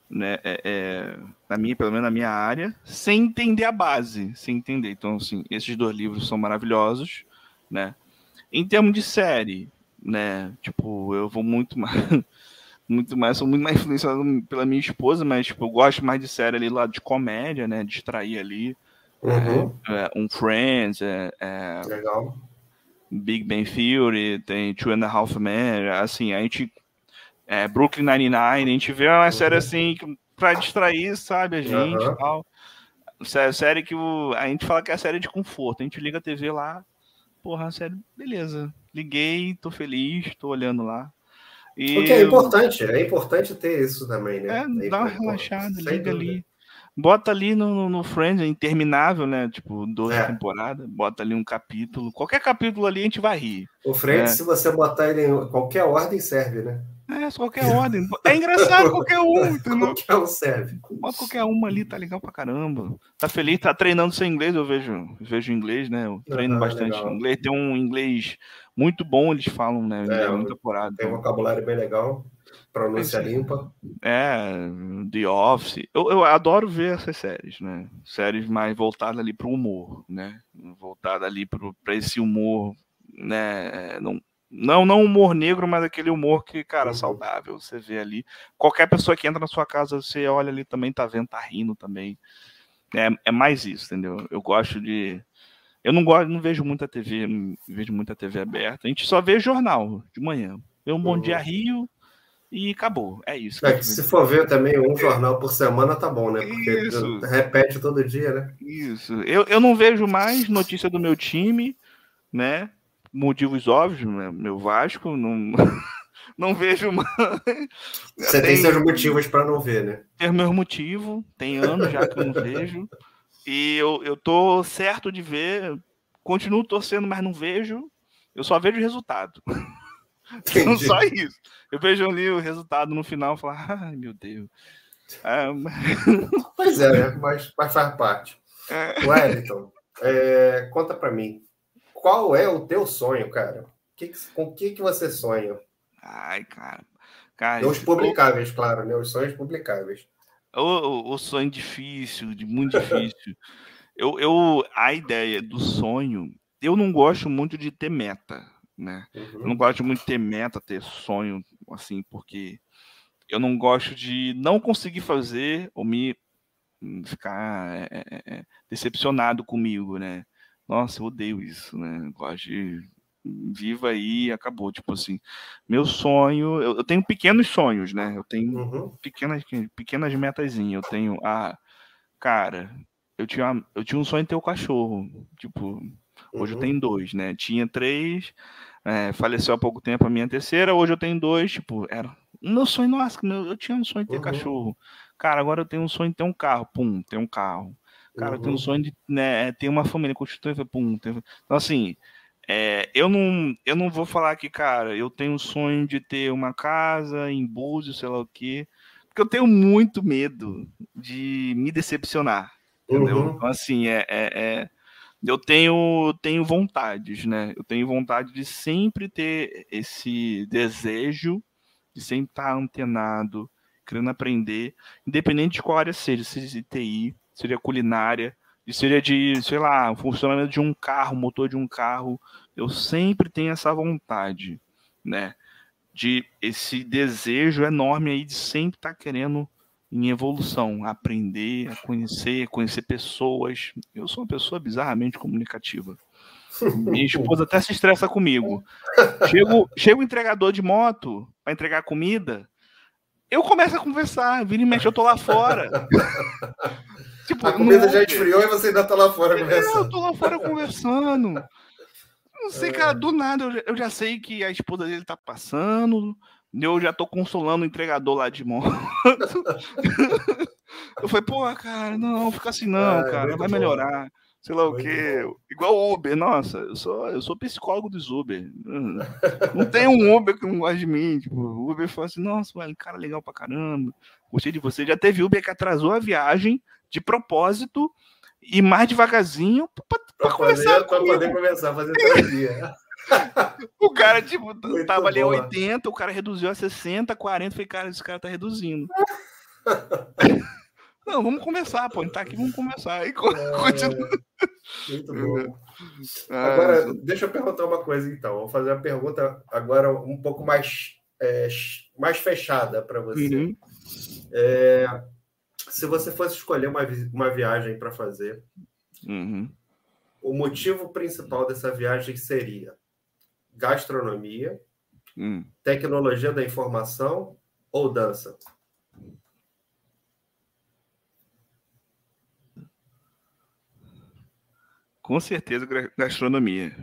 Speaker 2: né? É, é, na minha, pelo menos na minha área, sem entender a base, sem entender. Então, assim, esses dois livros são maravilhosos, né? Em termos de série, né? Tipo, eu vou muito mais. muito mais, sou muito mais influenciado pela minha esposa, mas tipo, eu gosto mais de série ali lá de comédia, né? Distrair ali. Uhum. É, é, um Friends, é, é,
Speaker 1: Legal.
Speaker 2: Big Bang Theory, tem Two and a Half Men, assim, a gente. É, Brooklyn Nine-Nine, a gente vê uma uhum. série assim pra distrair, sabe, a gente uhum. tal. Série que o, a gente fala que é a série de conforto. A gente liga a TV lá, porra, a série, beleza. Liguei, tô feliz, tô olhando lá.
Speaker 1: E o que é importante, é importante ter isso também, né?
Speaker 2: É, dá uma relaxada, liga ali. Bota ali no, no, no Friends, é interminável, né? Tipo, 12 é. temporadas, bota ali um capítulo. Qualquer capítulo ali a gente vai rir.
Speaker 1: O Friends, é. se você botar ele em qualquer ordem, serve, né?
Speaker 2: É, qualquer ordem. É engraçado qualquer um?
Speaker 1: Qualquer um serve.
Speaker 2: Bota qualquer uma ali, tá legal pra caramba. Tá feliz, tá treinando seu inglês, eu vejo, vejo inglês, né? Eu treino uhum, bastante legal. inglês. Tem um inglês muito bom, eles falam, né? É, é muito apurado.
Speaker 1: Tem um vocabulário bem legal. Pronúncia limpa.
Speaker 2: É, The Office. Eu, eu adoro ver essas séries, né? Séries mais voltadas ali para o humor, né? Voltada ali para esse humor, né? Não, não, não humor negro, mas aquele humor que, cara, uhum. saudável. Você vê ali. Qualquer pessoa que entra na sua casa, você olha ali também, tá vendo, tá rindo também. É, é mais isso, entendeu? Eu gosto de. Eu não gosto, não vejo muita TV, não vejo muita TV aberta. A gente só vê jornal de manhã. Vê um Bom Dia uhum. Rio, e acabou. É isso.
Speaker 1: É, se for ver também um jornal por semana, tá bom, né? Porque isso. repete todo dia, né?
Speaker 2: Isso. Eu, eu não vejo mais notícia do meu time, né? Motivos óbvios, né? meu Vasco, não, não vejo mais.
Speaker 1: Você tem, tem seus motivos para não ver, né?
Speaker 2: Tem meus motivos, tem anos já que eu não vejo. E eu, eu tô certo de ver, continuo torcendo, mas não vejo. Eu só vejo o resultado. Entendi. Só isso. Eu vejo ali o resultado no final e falo, ai meu Deus.
Speaker 1: É, pois é, mas, mas faz parte. É. Wellington, é, conta para mim, qual é o teu sonho, cara? Que, com o que, que você sonha?
Speaker 2: Ai, cara.
Speaker 1: Cara, os publicáveis, eu... claro, né? Os sonhos publicáveis.
Speaker 2: O, o, sonho difícil, muito difícil. eu, eu, a ideia do sonho, eu não gosto muito de ter meta, né? Uhum. Eu não gosto muito de ter meta, ter sonho, assim, porque eu não gosto de não conseguir fazer ou me hum, ficar é, é, decepcionado comigo, né? Nossa, eu odeio isso, né? Eu gosto de viva aí acabou. Tipo assim, meu sonho, eu, eu tenho pequenos sonhos, né? Eu tenho uhum. pequenas, pequenas metazinhas. Eu tenho, ah, cara, eu tinha, eu tinha um sonho de ter o um cachorro. Tipo, hoje uhum. eu tenho dois, né? Tinha três, é, faleceu há pouco tempo a minha terceira, hoje eu tenho dois, tipo, era. Meu sonho, nossa, meu, eu tinha um sonho de ter uhum. cachorro. Cara, agora eu tenho um sonho de ter um carro. Pum, ter um carro. Cara, eu tenho um sonho de né, ter uma família constituída. Pum, ter... Então, assim, é, eu, não, eu não vou falar que, cara, eu tenho um sonho de ter uma casa em Búzios, sei lá o quê, porque eu tenho muito medo de me decepcionar, entendeu? Uhum. Então, assim, é, é, é, eu tenho, tenho vontades, né? Eu tenho vontade de sempre ter esse desejo de sempre estar antenado, querendo aprender, independente de qual área seja, seja de TI, seja culinária, e seria de, sei lá, o funcionamento de um carro, motor de um carro. Eu sempre tenho essa vontade, né? De esse desejo enorme aí de sempre estar tá querendo em evolução, aprender, a conhecer, conhecer pessoas. Eu sou uma pessoa bizarramente comunicativa. Minha esposa até se estressa comigo. Chega o entregador de moto para entregar comida, eu começo a conversar, vira e mexe, eu tô lá fora.
Speaker 1: Tipo, a comida já esfriou e você ainda tá lá fora
Speaker 2: conversando. É, eu tô lá fora conversando. Não sei, é. cara, do nada eu, eu já sei que a esposa dele tá passando. Eu já tô consolando o entregador lá de moto. eu falei, pô, cara, não, fica assim não, é, cara, vai melhorar. Sei lá o quê. Bom. Igual Uber, nossa, eu sou, eu sou psicólogo dos Uber. Não tem um Uber que não gosta de mim. Tipo, o Uber fala assim, nossa, velho, cara legal pra caramba. Gostei de você. Já teve Uber que atrasou a viagem de propósito e mais devagarzinho para
Speaker 1: começar. Para poder começar a fazer terapia.
Speaker 2: o cara, tipo, Muito tava ali a 80, o cara reduziu a 60, 40. Falei, cara, esse cara tá reduzindo. Não, vamos começar, pô. A gente tá aqui, vamos começar. E é, continua.
Speaker 1: Muito bom. Ah, agora, deixa eu perguntar uma coisa, então. Vou fazer uma pergunta agora um pouco mais, é, mais fechada para você. Uhum. É, se você fosse escolher uma, uma viagem para fazer, uhum. o motivo principal dessa viagem seria gastronomia, uhum. tecnologia da informação ou dança?
Speaker 2: Com certeza, gastronomia.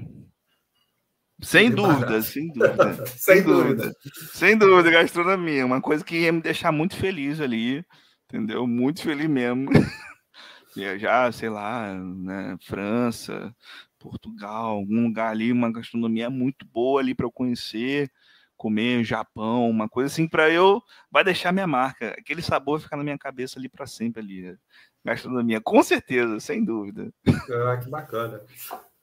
Speaker 2: Sem dúvida, sem dúvida.
Speaker 1: sem dúvida.
Speaker 2: Sem dúvida, gastronomia. Uma coisa que ia me deixar muito feliz ali entendeu? Muito feliz mesmo. Viajar, sei lá, né, França, Portugal, algum lugar ali, uma gastronomia muito boa ali para eu conhecer, comer Japão, uma coisa assim para eu vai deixar minha marca. Aquele sabor vai ficar na minha cabeça ali para sempre ali. Gastronomia, com certeza, sem dúvida.
Speaker 1: Ah, que bacana.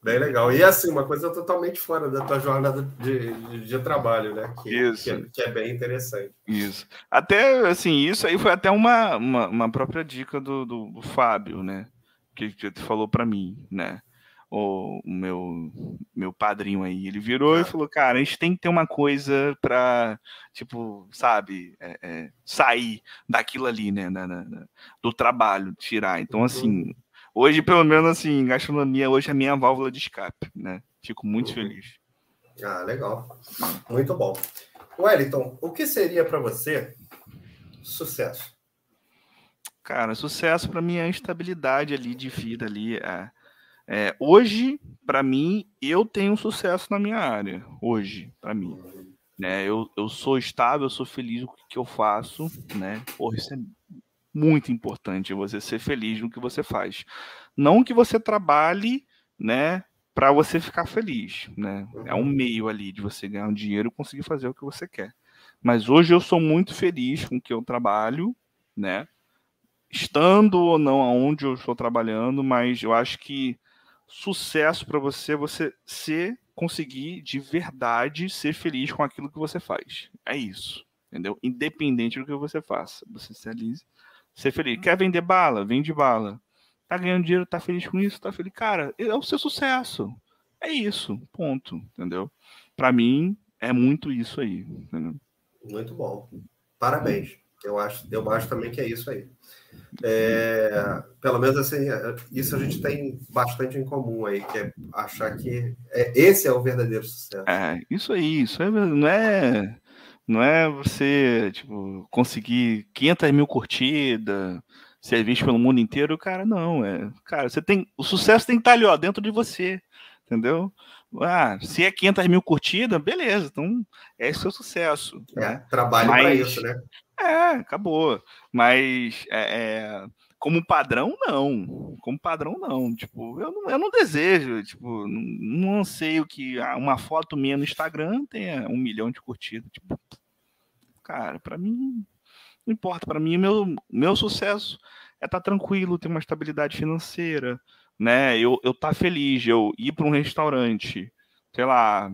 Speaker 1: Bem legal. E assim, uma coisa totalmente fora da tua jornada de, de, de trabalho, né? Que, isso. Que é, que é, bem interessante.
Speaker 2: Isso. Até, assim, isso aí foi até uma, uma, uma própria dica do, do, do, Fábio, né? Que, que falou para mim, né? O, o, meu, meu padrinho aí. Ele virou e falou, cara, a gente tem que ter uma coisa para tipo, sabe, é, é, sair daquilo ali, né? Na, na, do trabalho, tirar. Então, assim... Uhum Hoje, pelo menos, assim, gastronomia hoje é a minha válvula de escape, né? Fico muito uhum. feliz.
Speaker 1: Ah, legal. Muito bom. Wellington, o que seria para você sucesso?
Speaker 2: Cara, sucesso para mim é a estabilidade ali de vida ali. É, é hoje, para mim, eu tenho sucesso na minha área. Hoje, para mim. Né, eu, eu sou estável, eu sou feliz com o que eu faço, né? Porra, isso é muito importante você ser feliz no que você faz. Não que você trabalhe, né, para você ficar feliz, né? É um meio ali de você ganhar um dinheiro e conseguir fazer o que você quer. Mas hoje eu sou muito feliz com o que eu trabalho, né? Estando ou não aonde eu estou trabalhando, mas eu acho que sucesso para você você ser conseguir de verdade ser feliz com aquilo que você faz. É isso. entendeu? Independente do que você faça, você se realize, ser feliz. Quer vender bala? Vende bala. Tá ganhando dinheiro, tá feliz com isso, tá feliz. Cara, é o seu sucesso. É isso, ponto, entendeu? Para mim, é muito isso aí, entendeu?
Speaker 1: Muito bom. Parabéns. Eu acho, eu acho também que é isso aí. É, pelo menos assim, isso a gente tem bastante em comum aí, que é achar que é, esse é o verdadeiro sucesso.
Speaker 2: É, isso aí, isso é, não é não é você tipo, conseguir 500 mil curtidas, ser visto pelo mundo inteiro, cara, não. É, cara, você tem. O sucesso tem que estar ali, ó, dentro de você. Entendeu? Ah, se é 500 mil curtidas, beleza, então é seu sucesso.
Speaker 1: É, né? trabalho para isso, né?
Speaker 2: É, acabou. Mas é, é, como padrão, não. Como padrão, não. Tipo, eu não, eu não desejo, tipo, não, não anseio que ah, uma foto minha no Instagram tenha um milhão de curtidas. Tipo, cara, para mim, não importa. Para mim, meu, meu sucesso é estar tá tranquilo, ter uma estabilidade financeira, né? Eu, eu tá feliz, eu ir para um restaurante sei lá,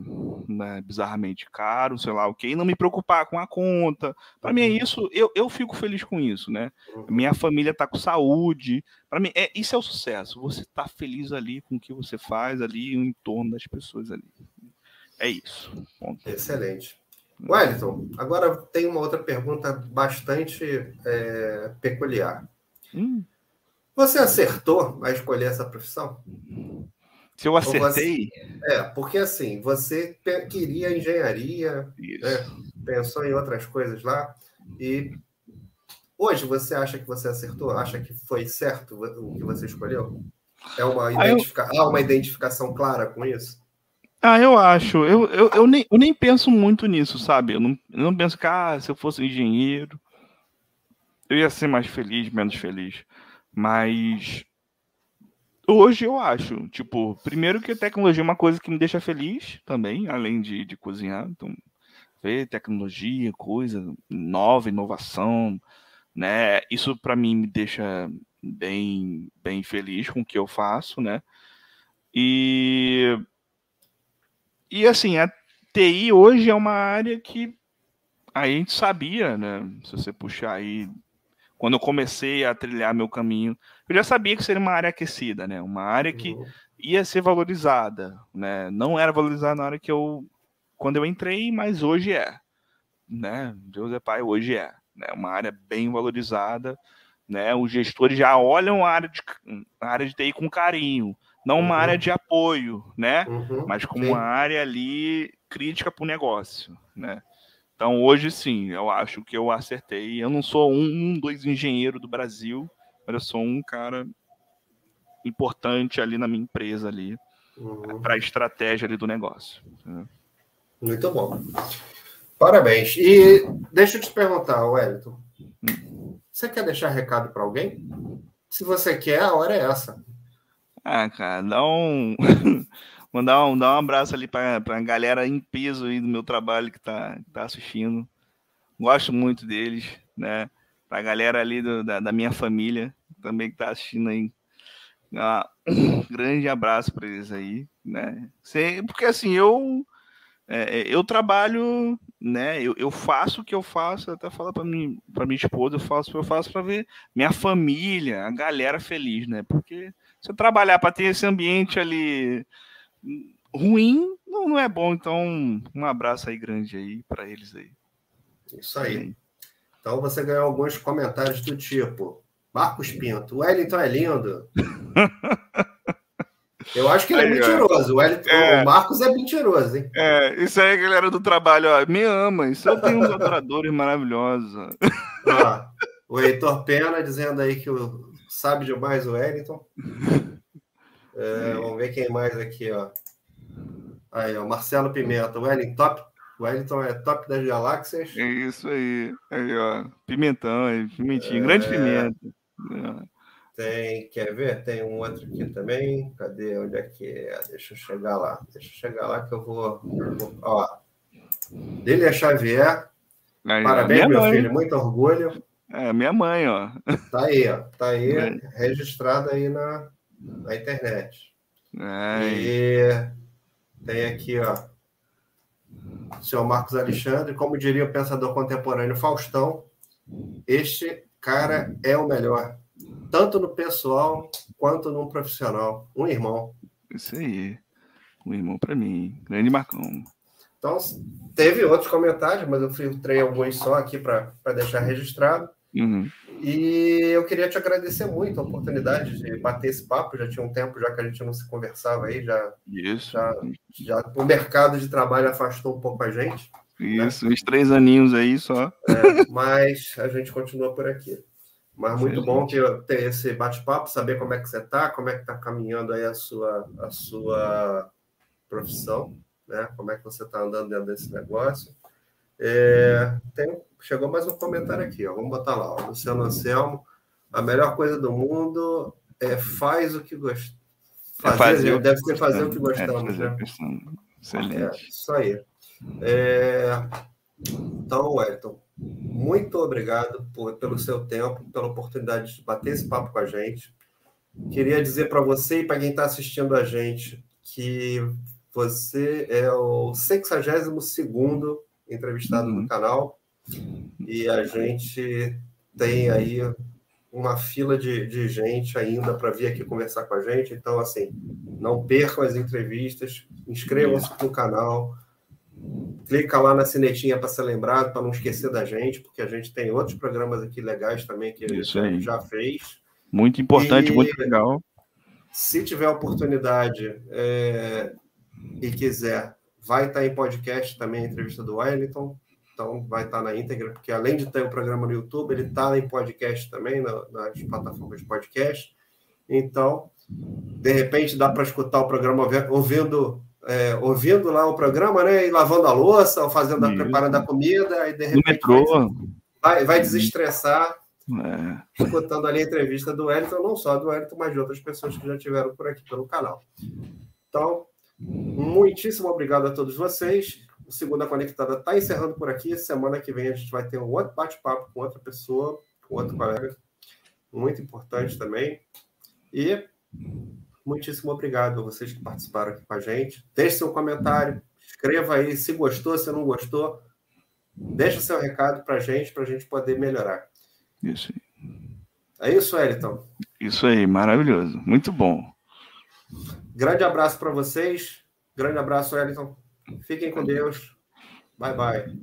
Speaker 2: né, bizarramente caro, sei lá o okay, que, e não me preocupar com a conta. Para mim é uhum. isso, eu, eu fico feliz com isso, né? Uhum. Minha família tá com saúde. Para mim, é, isso é o sucesso. Você tá feliz ali com o que você faz ali, em torno das pessoas ali. É isso.
Speaker 1: Ponto. Excelente. Wellington, agora tem uma outra pergunta bastante é, peculiar. Hum. Você acertou a escolher essa profissão?
Speaker 2: Se eu acertei.
Speaker 1: Você, é, porque assim, você queria engenharia, né, pensou em outras coisas lá, e hoje você acha que você acertou? Acha que foi certo o que você escolheu? É uma, ah, identifica... eu... Há uma identificação clara com isso?
Speaker 2: Ah, eu acho. Eu, eu, eu, nem, eu nem penso muito nisso, sabe? Eu não, eu não penso que, ah, se eu fosse engenheiro, eu ia ser mais feliz, menos feliz. Mas Hoje eu acho, tipo, primeiro que a tecnologia é uma coisa que me deixa feliz também, além de, de cozinhar. Então, ver tecnologia, coisa nova, inovação, né? Isso para mim me deixa bem, bem feliz com o que eu faço, né? E e assim, a TI hoje é uma área que a gente sabia, né? Se você puxar aí quando eu comecei a trilhar meu caminho, eu já sabia que seria uma área aquecida, né? Uma área que uhum. ia ser valorizada, né? Não era valorizada na hora que eu quando eu entrei, mas hoje é, né? Deus é pai, hoje é, né? Uma área bem valorizada, né? Os gestores já olham a área de a área de TI com carinho, não uma uhum. área de apoio, né? Uhum. Mas como uma área ali crítica para o negócio, né? Então, hoje sim, eu acho que eu acertei. Eu não sou um, um dois engenheiro do Brasil, mas eu sou um cara importante ali na minha empresa ali uhum. para a estratégia ali do negócio.
Speaker 1: Muito bom. Parabéns. E deixa eu te perguntar, Wellington. Hum. Você quer deixar recado para alguém? Se você quer, a hora é essa.
Speaker 2: Ah, cara, dá um. Mandar um, dar um abraço ali para a galera em peso aí do meu trabalho que está tá assistindo. Gosto muito deles, né? Para a galera ali do, da, da, minha família também que está assistindo aí. Um grande abraço para eles aí, né? Porque assim, eu é, é, eu trabalho, né? Eu, eu faço o que eu faço, até falar para mim, para minha esposa, eu faço o que eu faço para ver minha família, a galera feliz, né? Porque se eu trabalhar para ter esse ambiente ali ruim não, não é bom. Então, um abraço aí grande aí para eles aí.
Speaker 1: Isso aí. Então você ganhou alguns comentários do tipo: Marcos Pinto, o Wellington é lindo. Eu acho que ele é mentiroso. O, Wellington, é, o Marcos é mentiroso, hein?
Speaker 2: É, isso aí, galera do trabalho, ó, me ama. Isso eu tenho uns adoradores maravilhosos. Ó,
Speaker 1: o Heitor Pena dizendo aí que sabe demais o Wellington. É, vamos ver quem mais aqui, ó. Aí, ó, Marcelo Pimenta, Wellington, top. Wellington é top das galáxias.
Speaker 2: É isso aí. Aí, ó. Pimentão, aí, pimentinho. É... Grande pimenta.
Speaker 1: Tem, quer ver? Tem um outro aqui também. Cadê? Onde é que é? Deixa eu chegar lá. Deixa eu chegar lá que eu vou. ó. Delia Xavier. Aí, Parabéns, meu mãe. filho. Muito orgulho.
Speaker 2: É, minha mãe, ó.
Speaker 1: Tá aí, ó. Tá aí, é. registrada aí na, na internet. E tem aqui, ó. senhor Marcos Alexandre, como diria o pensador contemporâneo Faustão, este cara é o melhor, tanto no pessoal quanto no profissional. Um irmão.
Speaker 2: Isso aí. Um irmão para mim. Grande Marcão.
Speaker 1: Então, teve outros comentários, mas eu filtrei alguns só aqui para deixar registrado.
Speaker 2: Uhum.
Speaker 1: E eu queria te agradecer muito a oportunidade de bater esse papo. Já tinha um tempo já que a gente não se conversava aí, já,
Speaker 2: Isso.
Speaker 1: já, já o mercado de trabalho afastou um pouco a gente.
Speaker 2: Né? Isso, né? uns três aninhos aí só.
Speaker 1: É, mas a gente continua por aqui. Mas muito bom ter, ter esse bate-papo, saber como é que você está, como é que está caminhando aí a sua, a sua profissão, né? Como é que você está andando dentro desse negócio. É, tem, chegou mais um comentário aqui, ó. Vamos botar lá, ó. Luciano Anselmo. A melhor coisa do mundo é faz o que gosta.
Speaker 2: É fazer,
Speaker 1: deve ser fazer o que gostamos,
Speaker 2: é,
Speaker 1: né?
Speaker 2: Excelente.
Speaker 1: É, isso aí. É... Então, Wellington, muito obrigado por, pelo seu tempo, pela oportunidade de bater esse papo com a gente. Queria dizer para você e para quem está assistindo a gente que você é o 62 entrevistado uhum. no canal e a gente tem aí uma fila de, de gente ainda para vir aqui conversar com a gente. Então, assim, não percam as entrevistas, inscrevam-se no canal, clica lá na sinetinha para ser lembrado, para não esquecer da gente, porque a gente tem outros programas aqui legais também que
Speaker 2: Isso a gente
Speaker 1: já fez.
Speaker 2: Muito importante, e, muito legal.
Speaker 1: Se tiver oportunidade é, e quiser, vai estar em podcast também a entrevista do Wellington. Então, vai estar na íntegra, porque além de ter o programa no YouTube, ele está em podcast também, na, nas plataformas de podcast. Então, de repente, dá para escutar o programa ouvindo, é, ouvindo lá o programa, né? E lavando a louça, ou fazendo, a, preparando a comida, e de repente vai, vai desestressar é. escutando ali a entrevista do Wellington, não só do Wellington, mas de outras pessoas que já tiveram por aqui pelo canal. Então, muitíssimo obrigado a todos vocês. O Segunda Conectada está encerrando por aqui. Semana que vem a gente vai ter um outro bate-papo com outra pessoa, com outro colega, muito importante também. E muitíssimo obrigado a vocês que participaram aqui com a gente. Deixe seu comentário, escreva aí se gostou, se não gostou. Deixa seu recado para a gente, para a gente poder melhorar.
Speaker 2: Isso
Speaker 1: aí. É isso, Eliton?
Speaker 2: Isso aí, maravilhoso. Muito bom.
Speaker 1: Grande abraço para vocês. Grande abraço, Eliton. Fiquem com Deus. Bye, bye.